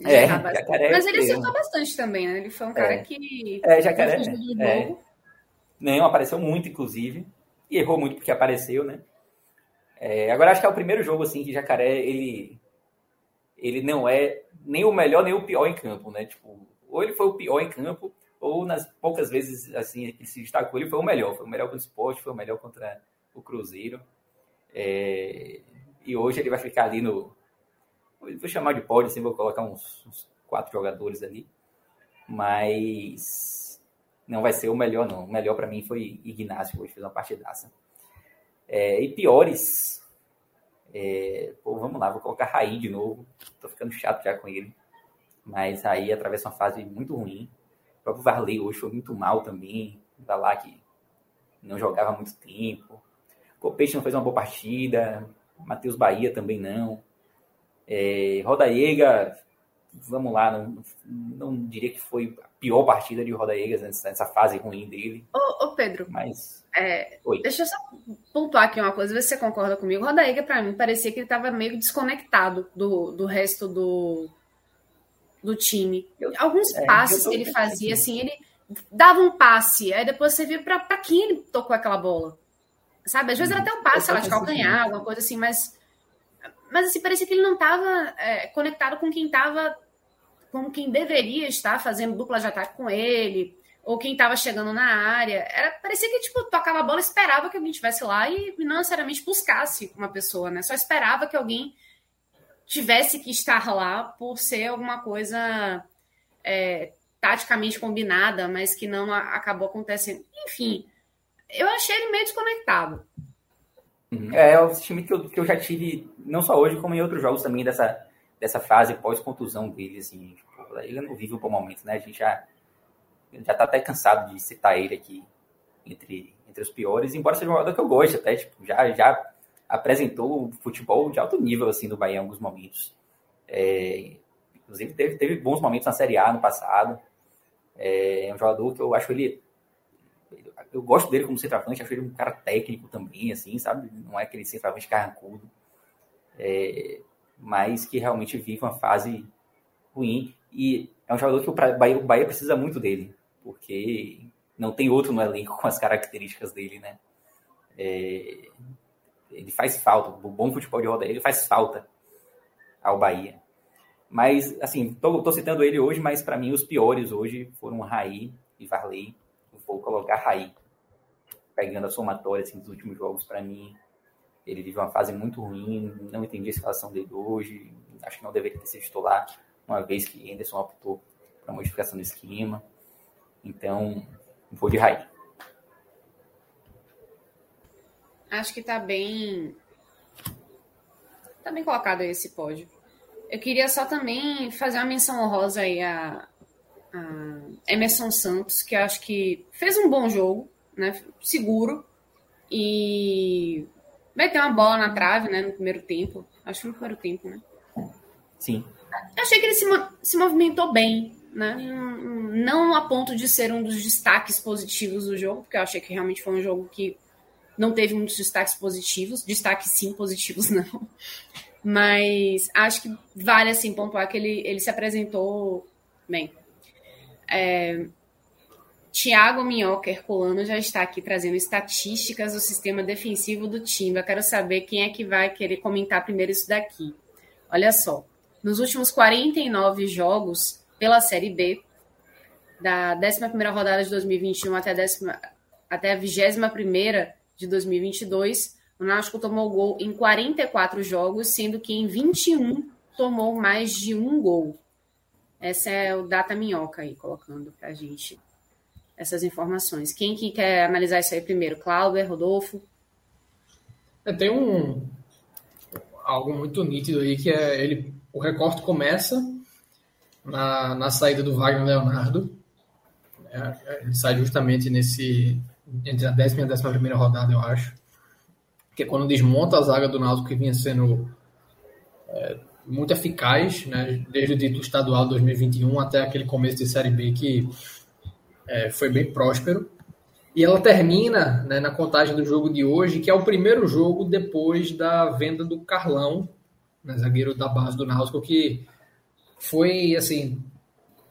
É, jacaré Mas ele acertou bastante também, né? Ele foi um cara é. que. É, Jacaré. É. Não, apareceu muito, inclusive. E errou muito porque apareceu, né? É, agora acho que é o primeiro jogo assim que Jacaré ele ele não é nem o melhor nem o pior em campo, né? Tipo, ou ele foi o pior em campo, ou nas poucas vezes assim que ele se destacou, ele foi o melhor. Foi o melhor contra o esporte, foi o melhor contra o Cruzeiro. É, e hoje ele vai ficar ali no, vou chamar de pódio, assim, vou colocar uns, uns, quatro jogadores ali, mas não vai ser o melhor, não. O melhor para mim foi Ignacio, hoje fez uma partidaça. É, e piores, é, pô, vamos lá, vou colocar Raí de novo, tô ficando chato já com ele, mas Raí atravessa uma fase muito ruim. O próprio Varley hoje foi muito mal também, da lá que não jogava há muito tempo. O Peixe não fez uma boa partida, Matheus Bahia também não. É, Rodaiega, vamos lá, não, não diria que foi a pior partida de Rodaiegas nessa, nessa fase ruim dele. Ô, ô Pedro, mas. É, deixa eu só pontuar aqui uma coisa, ver se você concorda comigo. O Rodaíga, para mim, parecia que ele estava meio desconectado do, do resto do, do time. Alguns é, passes que ele fazia, assim, ele dava um passe, aí depois você via para quem ele tocou aquela bola. Sabe? Às vezes era até um passe, lá, de calcanhar, alguma coisa assim, mas. Mas assim, parecia que ele não estava é, conectado com quem estava. com quem deveria estar fazendo dupla de ataque com ele ou quem estava chegando na área. Era, parecia que, tipo, tocava a bola, esperava que alguém estivesse lá e não necessariamente buscasse uma pessoa, né? Só esperava que alguém tivesse que estar lá por ser alguma coisa é, taticamente combinada, mas que não acabou acontecendo. Enfim, eu achei ele meio desconectado. Uhum. É, é o time que eu, que eu já tive, não só hoje, como em outros jogos também, dessa, dessa fase pós-contusão dele, assim. Tipo, ele não vive um bom momento, né? A gente já já tá até cansado de citar ele aqui entre, entre os piores, embora seja um jogador que eu goste até, tipo, já, já apresentou futebol de alto nível, assim, do Bahia em alguns momentos. É, inclusive, teve, teve bons momentos na Série A no passado. É, é um jogador que eu acho ele... Eu gosto dele como centroavante, acho ele um cara técnico também, assim, sabe? Não é aquele centroavante carrancudo. É, mas que realmente vive uma fase ruim. E é um jogador que o Bahia, o Bahia precisa muito dele porque não tem outro no elenco com as características dele, né? É, ele faz falta, o bom futebol de roda, ele faz falta ao Bahia. Mas, assim, tô, tô citando ele hoje, mas para mim os piores hoje foram Raí e Varley. Vou colocar Raí, pegando a somatória assim, dos últimos jogos, para mim, ele vive uma fase muito ruim, não entendi a situação dele hoje, acho que não deveria ter sido titular, uma vez que Anderson optou para modificação do esquema. Então, vou de Raí. Acho que tá bem. Tá bem colocado esse pódio. Eu queria só também fazer uma menção honrosa aí a, a Emerson Santos, que acho que fez um bom jogo, né? Seguro. E vai ter uma bola na trave, né? No primeiro tempo. Acho que no primeiro tempo, né? Sim. Eu achei que ele se, se movimentou bem né? Não a ponto de ser um dos destaques positivos do jogo, porque eu achei que realmente foi um jogo que não teve muitos destaques positivos, destaques sim positivos não, mas acho que vale assim pontuar que ele, ele se apresentou bem. É, Tiago Minhoca Herculano já está aqui trazendo estatísticas do sistema defensivo do time. Eu quero saber quem é que vai querer comentar primeiro isso daqui. Olha só, nos últimos 49 jogos, pela Série B, da 11 rodada de 2021 até a, décima, até a 21 de 2022, o Náutico tomou gol em 44 jogos, sendo que em 21 tomou mais de um gol. Essa é o Data Minhoca aí, colocando para a gente essas informações. Quem que quer analisar isso aí primeiro? Cláudio, Rodolfo? É, tem um algo muito nítido aí que é ele o recorte começa na, na saída do Wagner Leonardo. É, ele sai justamente nesse entre a décima e a décima primeira rodada, eu acho. Que é quando desmonta a zaga do Náutico que vinha sendo é, muito eficaz, né, desde o título estadual 2021 até aquele começo de Série B que é, foi bem próspero. E ela termina né, na contagem do jogo de hoje, que é o primeiro jogo depois da venda do Carlão, né, zagueiro da base do Náutico, que foi assim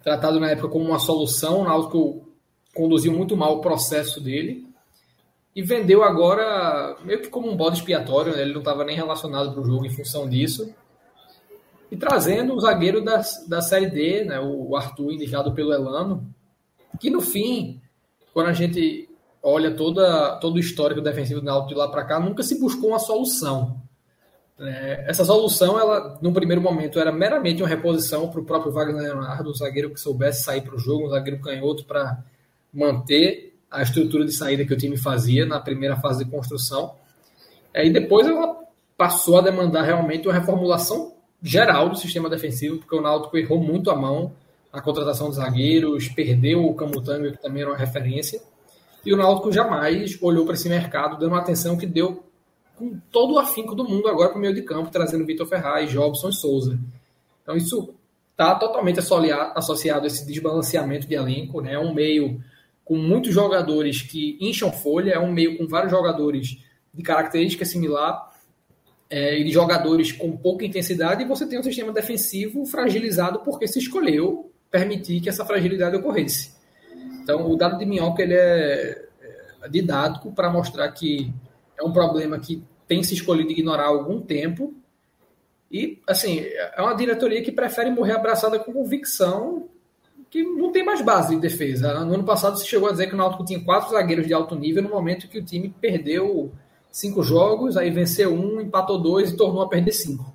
tratado na época como uma solução. O Náutico conduziu muito mal o processo dele e vendeu agora meio que como um bode expiatório. Né? Ele não estava nem relacionado para o jogo em função disso. E trazendo o zagueiro da, da Série D, né? o Arthur, indicado pelo Elano, que no fim, quando a gente olha toda, todo o histórico defensivo do Náutico de lá para cá, nunca se buscou uma solução. É, essa solução, ela, no primeiro momento, era meramente uma reposição para o próprio Wagner Leonardo, um zagueiro que soubesse sair para o jogo, um zagueiro canhoto para manter a estrutura de saída que o time fazia na primeira fase de construção. É, e depois ela passou a demandar realmente uma reformulação geral do sistema defensivo, porque o Náutico errou muito a mão na contratação de zagueiros, perdeu o Camutanga, que também era uma referência. E o Náutico jamais olhou para esse mercado, dando uma atenção que deu com todo o afinco do mundo agora para o meio de campo, trazendo Vitor Ferraz, Jobson e Souza. Então isso está totalmente associado a esse desbalanceamento de elenco, né? É um meio com muitos jogadores que incham folha, é um meio com vários jogadores de característica similar é, de jogadores com pouca intensidade, e você tem um sistema defensivo fragilizado porque se escolheu permitir que essa fragilidade ocorresse. Então, o dado de Minhoca ele é, é didático para mostrar que é um problema que tem se escolhido ignorar há algum tempo. E, assim, é uma diretoria que prefere morrer abraçada com convicção que não tem mais base de defesa. No ano passado se chegou a dizer que o Náutico tinha quatro zagueiros de alto nível no momento que o time perdeu cinco jogos, aí venceu um, empatou dois e tornou a perder cinco.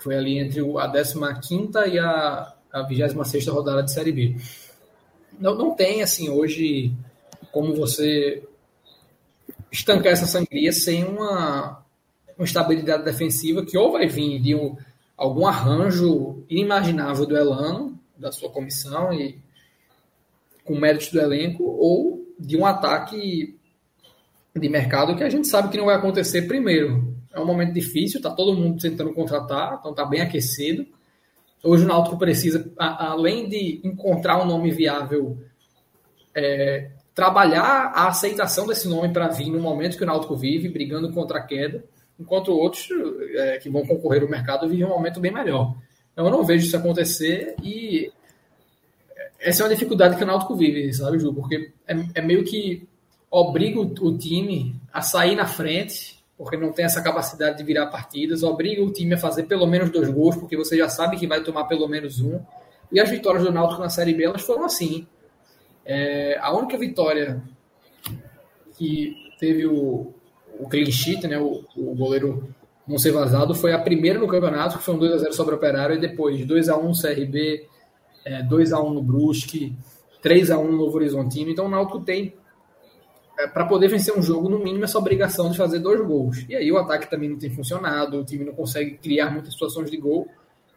Foi ali entre a 15 e a, a 26 rodada de Série B. Não, não tem, assim, hoje como você estancar essa sangria sem uma, uma estabilidade defensiva que ou vai vir de um, algum arranjo inimaginável do Elano, da sua comissão e com méritos do elenco, ou de um ataque de mercado que a gente sabe que não vai acontecer primeiro. É um momento difícil, está todo mundo tentando contratar, então está bem aquecido. Hoje o Náutico precisa, a, além de encontrar um nome viável, é, trabalhar a aceitação desse nome para vir no momento que o Náutico vive, brigando contra a queda, enquanto outros é, que vão concorrer ao mercado vivem um momento bem melhor. Então eu não vejo isso acontecer e essa é uma dificuldade que o Náutico vive, sabe, Ju? Porque é, é meio que obriga o, time a sair na frente, porque não tem essa capacidade de virar partidas, obriga o time a fazer pelo menos dois gols, porque você já sabe que vai tomar pelo menos um. E as vitórias do Náutico na Série B, elas foram assim. É, a única vitória que teve o, o clean sheet, né, o, o goleiro não ser vazado, foi a primeira no campeonato, que foi um 2x0 sobre o Operário, e depois 2x1 CRB, é, 2x1 no Brusque, 3x1 no Novo Horizontino. Então o Náutico tem, é, para poder vencer um jogo, no mínimo, essa obrigação de fazer dois gols. E aí o ataque também não tem funcionado, o time não consegue criar muitas situações de gol.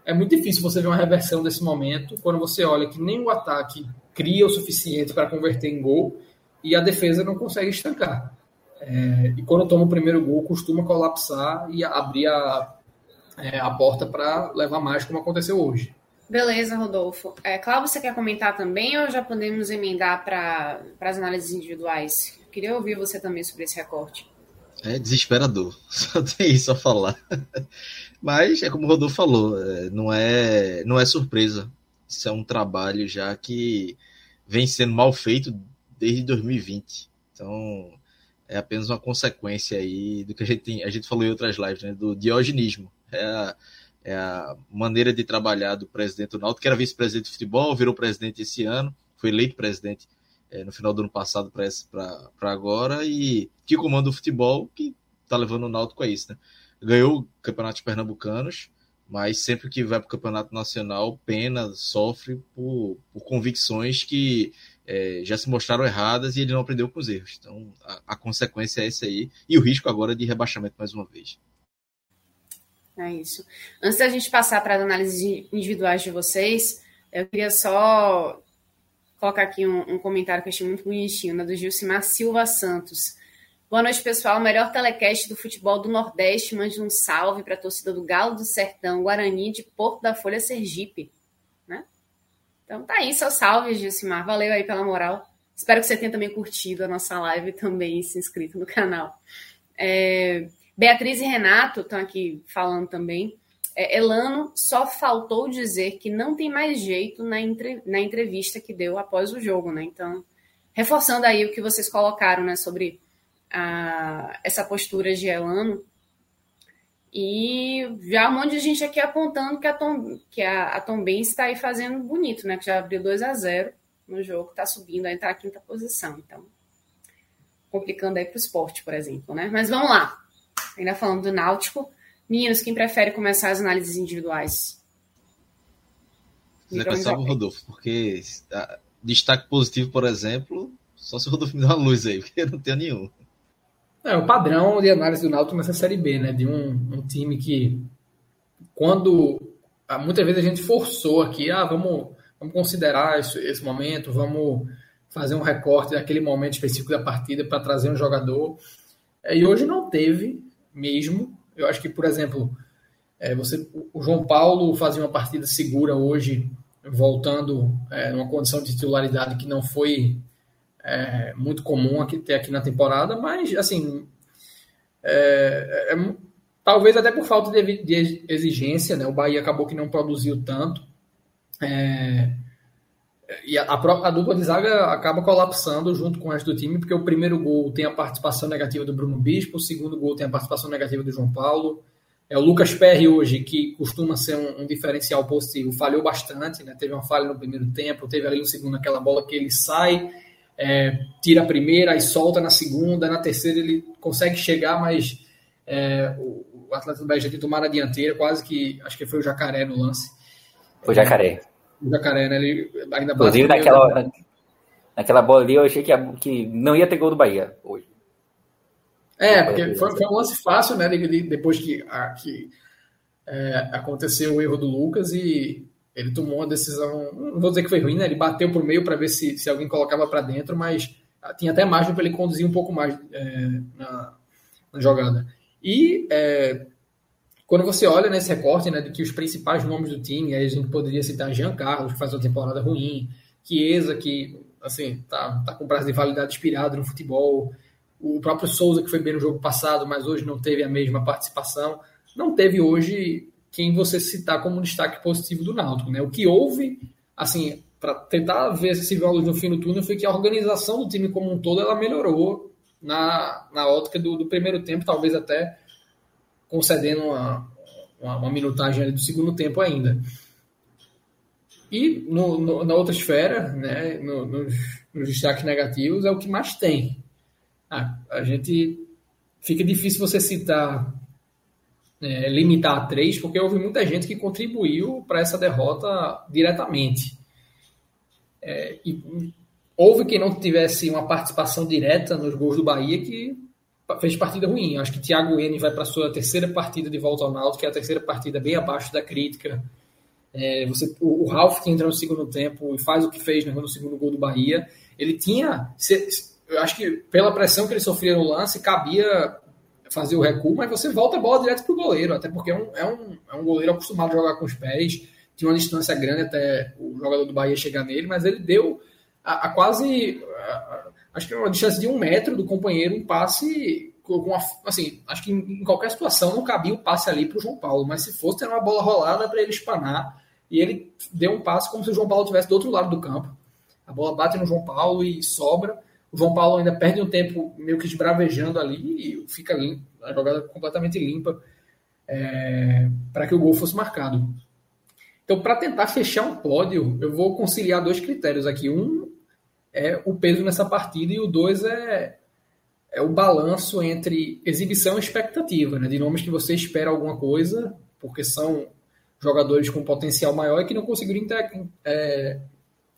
É muito difícil você ver uma reversão desse momento, quando você olha que nem o ataque cria o suficiente para converter em gol e a defesa não consegue estancar. É, e quando toma o primeiro gol, costuma colapsar e abrir a, é, a porta para levar mais, como aconteceu hoje. Beleza, Rodolfo. É, Cláudio, você quer comentar também ou já podemos emendar para as análises individuais? Queria ouvir você também sobre esse recorte. É desesperador, só tem isso a falar. Mas é como o Rodolfo falou, é, não é, não é surpresa. Isso é um trabalho já que vem sendo mal feito desde 2020. Então, é apenas uma consequência aí do que a gente tem, a gente falou em outras lives, né, do diogenismo. É a, é a maneira de trabalhar do presidente do Náutico, que era vice-presidente de futebol, virou presidente esse ano, foi eleito presidente é, no final do ano passado para agora, e que comanda o futebol, que está levando o Náutico a isso. Né? Ganhou o Campeonato de Pernambucanos, mas sempre que vai para o Campeonato Nacional, pena, sofre por, por convicções que é, já se mostraram erradas e ele não aprendeu com os erros. Então, a, a, consequência é essa aí. E o risco agora de rebaixamento mais uma vez. É isso. Antes da gente passar para as análises individuais de vocês, eu queria só colocar aqui um, um comentário que eu achei muito bonitinho, né, do Gilcimar Silva Santos. Boa noite, pessoal. Melhor telecast do futebol do Nordeste. Mande um salve para a torcida do Galo do Sertão, Guarani de Porto da Folha, Sergipe. Então tá aí, seu salve, Gilcimar. Valeu aí pela moral. Espero que você tenha também curtido a nossa live também e se inscrito no canal. É, Beatriz e Renato estão aqui falando também. É, Elano só faltou dizer que não tem mais jeito na, entre, na entrevista que deu após o jogo, né? Então, reforçando aí o que vocês colocaram, né, sobre a, essa postura de Elano, e já um monte de gente aqui apontando que a Tom, que a, a Tom Benz está aí fazendo bonito, né? Que já abriu 2 a 0 no jogo, está subindo, aí está na quinta posição. Então, complicando aí para o esporte, por exemplo, né? Mas vamos lá. Ainda falando do Náutico. Meninos, quem prefere começar as análises individuais? Vai começar o Rodolfo, porque destaque positivo, por exemplo, só se o Rodolfo me dá uma luz aí, porque eu não tenho nenhum. É o padrão de análise do Náutico nessa Série B, né? De um, um time que, quando muitas vezes a gente forçou aqui, ah, vamos, vamos considerar esse, esse momento, vamos fazer um recorte daquele momento específico da partida para trazer um jogador. É, e hoje não teve mesmo. Eu acho que, por exemplo, é, você, o João Paulo fazia uma partida segura hoje, voltando é, numa condição de titularidade que não foi é, muito comum aqui, ter aqui na temporada, mas assim é, é, é talvez até por falta de, de, exigência, né? O Bahia acabou que não produziu tanto. E a, a, a, dupla de zaga acaba colapsando junto com o resto do time, porque o primeiro gol tem a participação negativa do Bruno Bispo, o segundo gol tem a participação negativa do João Paulo. É o Lucas Perry hoje, que costuma ser um, um diferencial positivo, falhou bastante, né? Teve uma falha no primeiro tempo, teve ali no segundo aquela bola que ele sai, é, tira a primeira e solta na segunda, na terceira ele consegue chegar, mas é, o, o Atlético do Bahia já tinha tomado a dianteira, quase que, acho que foi o Jacaré no lance. Foi o Jacaré. O Jacaré, né? Ele ainda Inclusive, naquela, naquela bola ali, eu achei que, que não ia ter gol do Bahia hoje. É, porque foi, foi um lance fácil, né? Depois que, a, que é, aconteceu o erro do Lucas e ele tomou uma decisão, não vou dizer que foi ruim, né? Ele bateu por meio para ver se, se alguém colocava para dentro, mas tinha até margem para ele conduzir um pouco mais é, na, na, jogada. E é, quando você olha nesse recorte, né, de que os principais nomes do time, aí a gente poderia citar Jean Carlos, que faz uma temporada ruim, Chiesa, que assim, tá, tá com prazo de validade expirado no futebol, o próprio Souza, que foi bem no jogo passado, mas hoje não teve a mesma participação, não teve hoje quem você citar como destaque positivo do Náutico. Né? O que houve, assim, para tentar ver se viu a luz no fim do túnel, foi que a organização do time como um todo ela melhorou na, na ótica do, do primeiro tempo, talvez até concedendo uma, uma, uma minutagem do segundo tempo ainda. E no, no, na outra esfera, né, no, nos, nos destaques negativos, é o que mais tem. Ah, a gente fica difícil você citar é, limitar a três, porque houve muita gente que contribuiu para essa derrota diretamente. É, e houve quem não tivesse uma participação direta nos gols do Bahia que fez partida ruim. Acho que Thiago N vai para sua terceira partida de volta ao Náutico, que é a terceira partida bem abaixo da crítica. É, você, o, o, Ralf que entra no segundo tempo e faz o que fez né, no segundo gol do Bahia, ele tinha, se, eu acho que pela pressão que ele sofria no lance, cabia fazer o recuo, mas você volta a bola direto para o goleiro, até porque é um, é, um, é um goleiro acostumado a jogar com os pés, tinha uma distância grande até o jogador do Bahia chegar nele, mas ele deu a, a quase, a, acho que uma distância de um metro do companheiro, um passe com assim, acho que em qualquer situação não cabia o passe ali para o João Paulo, mas se fosse ter uma bola rolada para ele espanar, e ele deu um passe como se o João Paulo estivesse do outro lado do campo. A bola bate no João Paulo e sobra. O João Paulo ainda perde um tempo meio que esbravejando ali e fica limpo, a jogada completamente limpa é, para que o gol fosse marcado. Então, para tentar fechar um pódio, eu vou conciliar dois critérios aqui. Um é o peso nessa partida e o dois é, é o balanço entre exibição e expectativa, né? de nomes que você espera alguma coisa, porque são jogadores com potencial maior e que não conseguiram é,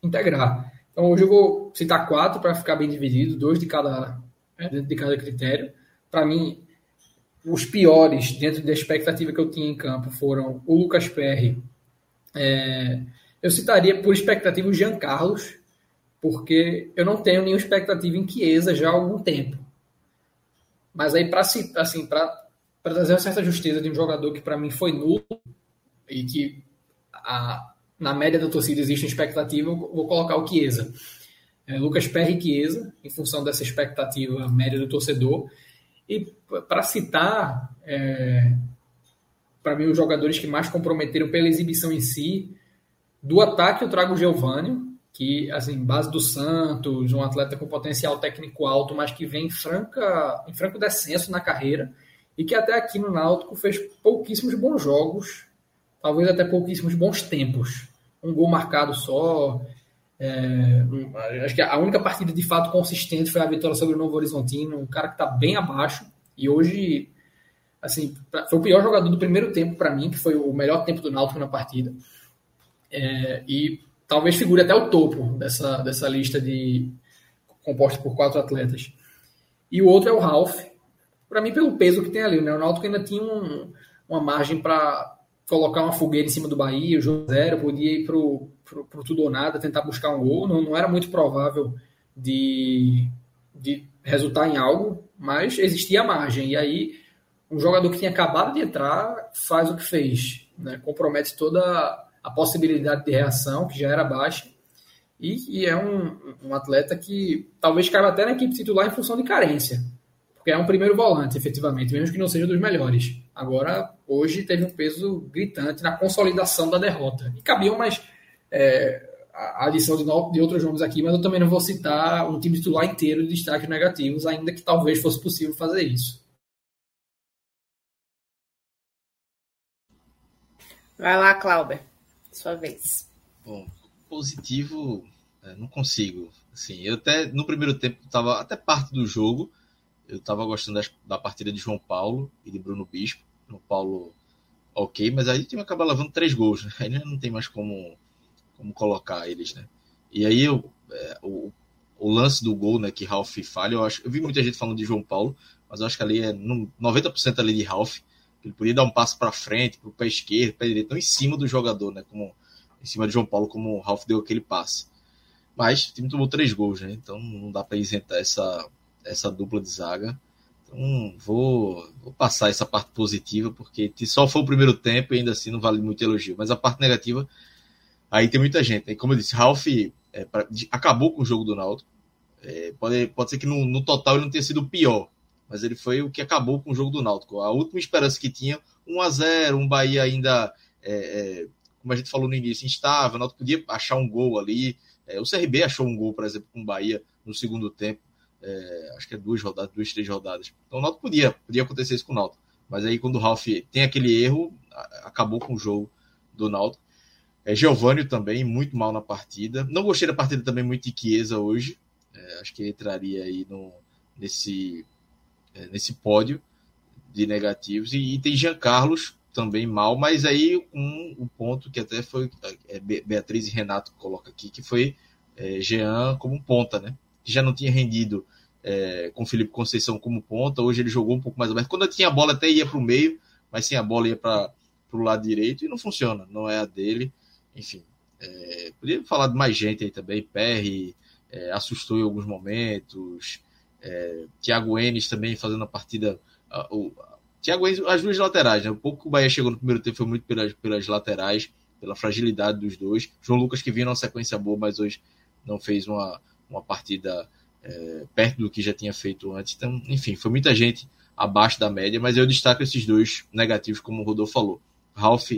integrar. Então hoje eu vou citar quatro para ficar bem dividido, dois de cada, né, de cada critério. Para mim, os piores dentro da expectativa que eu tinha em campo foram o Lucas Perry. É, eu citaria por expectativa o Jean Carlos, porque eu não tenho nenhuma expectativa em Chiesa já há algum tempo. Mas aí, para assim, trazer uma certa justiça de um jogador que para mim foi nulo e que a, na média da torcida existe expectativa, eu vou colocar o Chiesa. É, Lucas Perry Chiesa, em função dessa expectativa média do torcedor. E para citar, é, para mim, os jogadores que mais comprometeram pela exibição em si, do ataque eu trago o Giovanni, que, assim, base do Santos, um atleta com potencial técnico alto, mas que vem em, franca, em franco descenso na carreira, e que até aqui no Náutico fez pouquíssimos bons jogos, talvez até pouquíssimos bons tempos. Um gol marcado só. É, acho que a única partida de fato consistente foi a vitória sobre o Novo Horizontino, um cara que está bem abaixo. E hoje, assim, foi o pior jogador do primeiro tempo para mim, que foi o melhor tempo do Náutico na partida. É, e talvez figure até o topo dessa, dessa lista de composta por quatro atletas. E o outro é o Ralph. Para mim, pelo peso que tem ali, né? o Náutico ainda tinha um, uma margem para colocar uma fogueira em cima do Bahia, o jogo zero, podia ir pro, pro tudo ou nada, tentar buscar um gol. Não, não era muito provável de, de resultar em algo, mas existia margem. E aí, um jogador que tinha acabado de entrar faz o que fez, né? compromete toda a possibilidade de reação, que já era baixa, e, e é um, um, atleta que talvez caiba até na equipe titular em função de carência, porque é um primeiro volante, efetivamente, mesmo que não seja dos melhores. Agora, hoje teve um peso gritante na consolidação da derrota. E cabiam mais é, a adição de, de outros nomes aqui, mas eu também não vou citar um time titular inteiro de destaques negativos, ainda que talvez fosse possível fazer isso. Vai lá, Clauber. Sua vez. Bom, positivo, é, não consigo. Assim, eu até no primeiro tempo estava até parte do jogo. Eu estava gostando das, da partida de João Paulo e de Bruno Bispo. João Paulo, ok, mas aí o time acaba levando três gols, né? Aí não tem mais como, como colocar eles, né? E aí eu, é, o, o lance do gol, né, que Ralph falha, eu acho. Eu vi muita gente falando de João Paulo, mas eu acho que ali é 90% ali de Ralph. Ele podia dar um passo para frente, para o pé esquerdo, pé direito, não em cima do jogador, né? Como em cima de João Paulo, como o Ralf deu aquele passe. Mas o time tomou três gols, né? Então não dá para isentar essa, essa dupla de zaga. Então vou, vou passar essa parte positiva, porque só foi o primeiro tempo e ainda assim não vale muito elogio. Mas a parte negativa, aí tem muita gente. Como eu disse, Ralf é, acabou com o jogo do Náutico. É, pode, pode ser que no, no total ele não tenha sido o pior, mas ele foi o que acabou com o jogo do Náutico. A última esperança que tinha, 1 a 0 um Bahia ainda, é, é, como a gente falou no início, instável, o Náutico podia achar um gol ali. É, o CRB achou um gol, por exemplo, com o Bahia no segundo tempo. É, acho que é duas rodadas, duas, três rodadas. Então o Náutico podia, podia acontecer isso com o Náutico. Mas aí quando o Ralf tem aquele erro, acabou com o jogo do Náutico. É, Giovanni também, muito mal na partida. Não gostei da partida também muito de Chiesa hoje. É, acho que entraria aí no, nesse nesse pódio de negativos. E, e, tem Jean Carlos também mal, mas aí um, um ponto que até foi é, Beatriz e Renato coloca aqui, que foi é, Jean como ponta, né? Que já não tinha rendido é, com Felipe Conceição como ponta, hoje ele jogou um pouco mais aberto. Quando tinha a bola até ia para o meio, mas sem a bola ia para o lado direito e não funciona, não é a dele. Enfim, é, podia falar de mais gente aí também, Perry é, assustou em alguns momentos, é, Thiago Enes também fazendo a partida. o, Thiago Enes, as duas laterais, né? O pouco que o Bahia chegou no primeiro tempo foi muito pelas, pelas laterais, pela fragilidade dos dois. João Lucas que vinha numa sequência boa, mas hoje não fez uma, uma partida é, perto do que já tinha feito antes. Então, enfim, foi muita gente abaixo da média, mas eu destaco esses dois negativos, como o Rodolfo falou. Ralph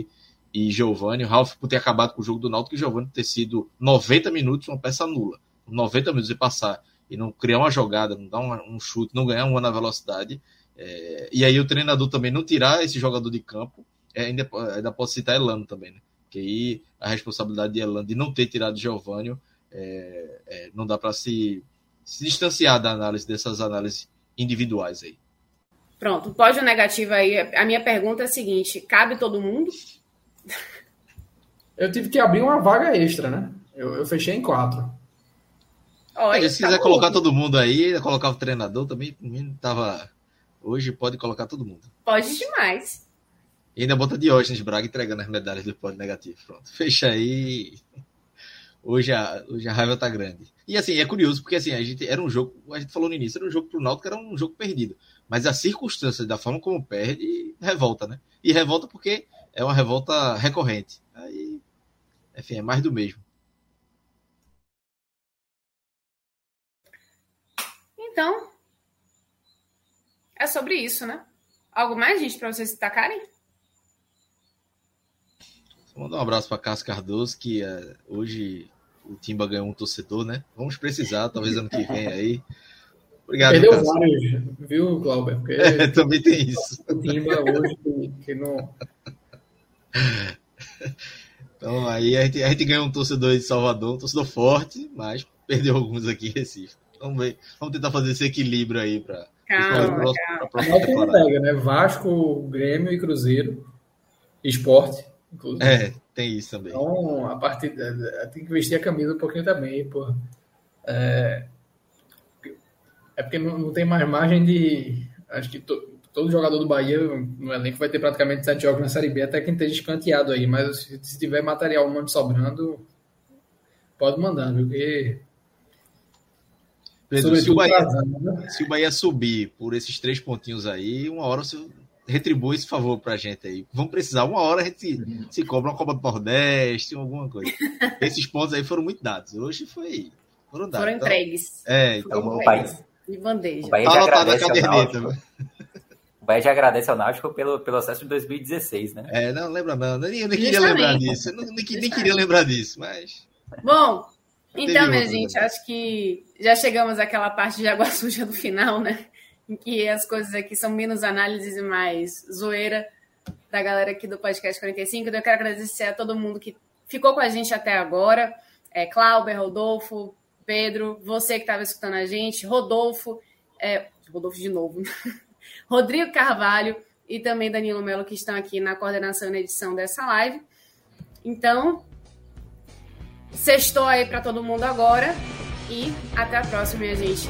e Giovanni. O Ralph por ter acabado com o jogo do Náutico e o Giovanni ter sido 90 minutos uma peça nula. 90 minutos e passar e não criar uma jogada, não dar um, um chute, não ganhar uma na velocidade. É, e aí o treinador também não tirar esse jogador de campo, é, ainda, ainda pode citar Elano também, né? Que aí a responsabilidade de Elano de não ter tirado Giovanni é, é, não dá para se, se distanciar da análise dessas análises individuais aí. Pronto, pódio negativo aí. A minha pergunta é a seguinte: cabe todo mundo? Eu tive que abrir uma vaga extra, né? Eu, eu fechei em quatro. Olha, se tá quiser bom. colocar todo mundo aí, colocar o treinador também, tava. Hoje pode colocar todo mundo. Pode demais. E ainda bota Diógenes Braga entregando as medalhas do pódio negativo. Pronto, fecha aí. Hoje a, hoje a raiva tá grande. E assim, é curioso, porque assim, a gente era um jogo, a gente falou no início, era um jogo pro Náutico, era um jogo perdido. Mas a circunstância da forma como perde, revolta, né? E revolta porque é uma revolta recorrente. Aí, enfim, é mais do mesmo. Então, é sobre isso, né? Algo mais, gente, para vocês destacarem? Vou mandar um abraço para Cássio Cardoso, que uh, hoje o Timba ganhou um torcedor, né? Vamos precisar, talvez ano que vem aí. Obrigado, Perdeu Cássio. vários, viu, Glauber? Porque é, também tem isso. O Timba hoje que, que não. Então aí a gente, a gente ganhou um torcedor de Salvador, um torcedor forte, mas perdeu alguns aqui em Recife. Vamos ver. Vamos tentar fazer esse equilíbrio aí para. Calma, calma. Pega, né? Vasco, Grêmio e Cruzeiro. Esporte, inclusive. É, tem isso também. Então, a partir tem que vestir a camisa um pouquinho também, pô. É, é porque não, não, tem mais margem de. Acho que to, todo jogador do Bahia no elenco vai ter praticamente sete jogos na Série B, até quem esteja escanteado aí. Mas se, se tiver material humano sobrando, pode mandar, viu? Porque Pedro, se o, Bahia, né? se o Bahia subir por esses três pontinhos aí, uma hora você retribui esse favor pra gente aí. Vamos precisar, uma hora a gente se, se cobra uma Copa do Nordeste, alguma coisa. Esses pontos aí foram muito dados. Hoje foi. Foram, dados. foram então, entregues. É, então. O, país. De bandeja. O Bahia tá agradece a caderneta. O Bahia já agradece ao Náutico pelo, pelo acesso de 2016, né? É, não lembra não. Eu nem, eu nem queria lembrar disso. Eu nem, nem queria lembrar disso, mas. Bom, então, minha gente, né? acho que já chegamos àquela parte de água suja do final, né? em que as coisas aqui são menos análises e mais zoeira da galera aqui do Podcast 45. Então, eu quero agradecer a todo mundo que ficou com a gente até agora. É, Cláudio, Rodolfo, Pedro, você que estava escutando a gente, Rodolfo, é, Rodolfo de novo, Rodrigo Carvalho e também Danilo Melo, que estão aqui na coordenação e na edição dessa live. Então, sextou aí para todo mundo agora e até a próxima, minha gente.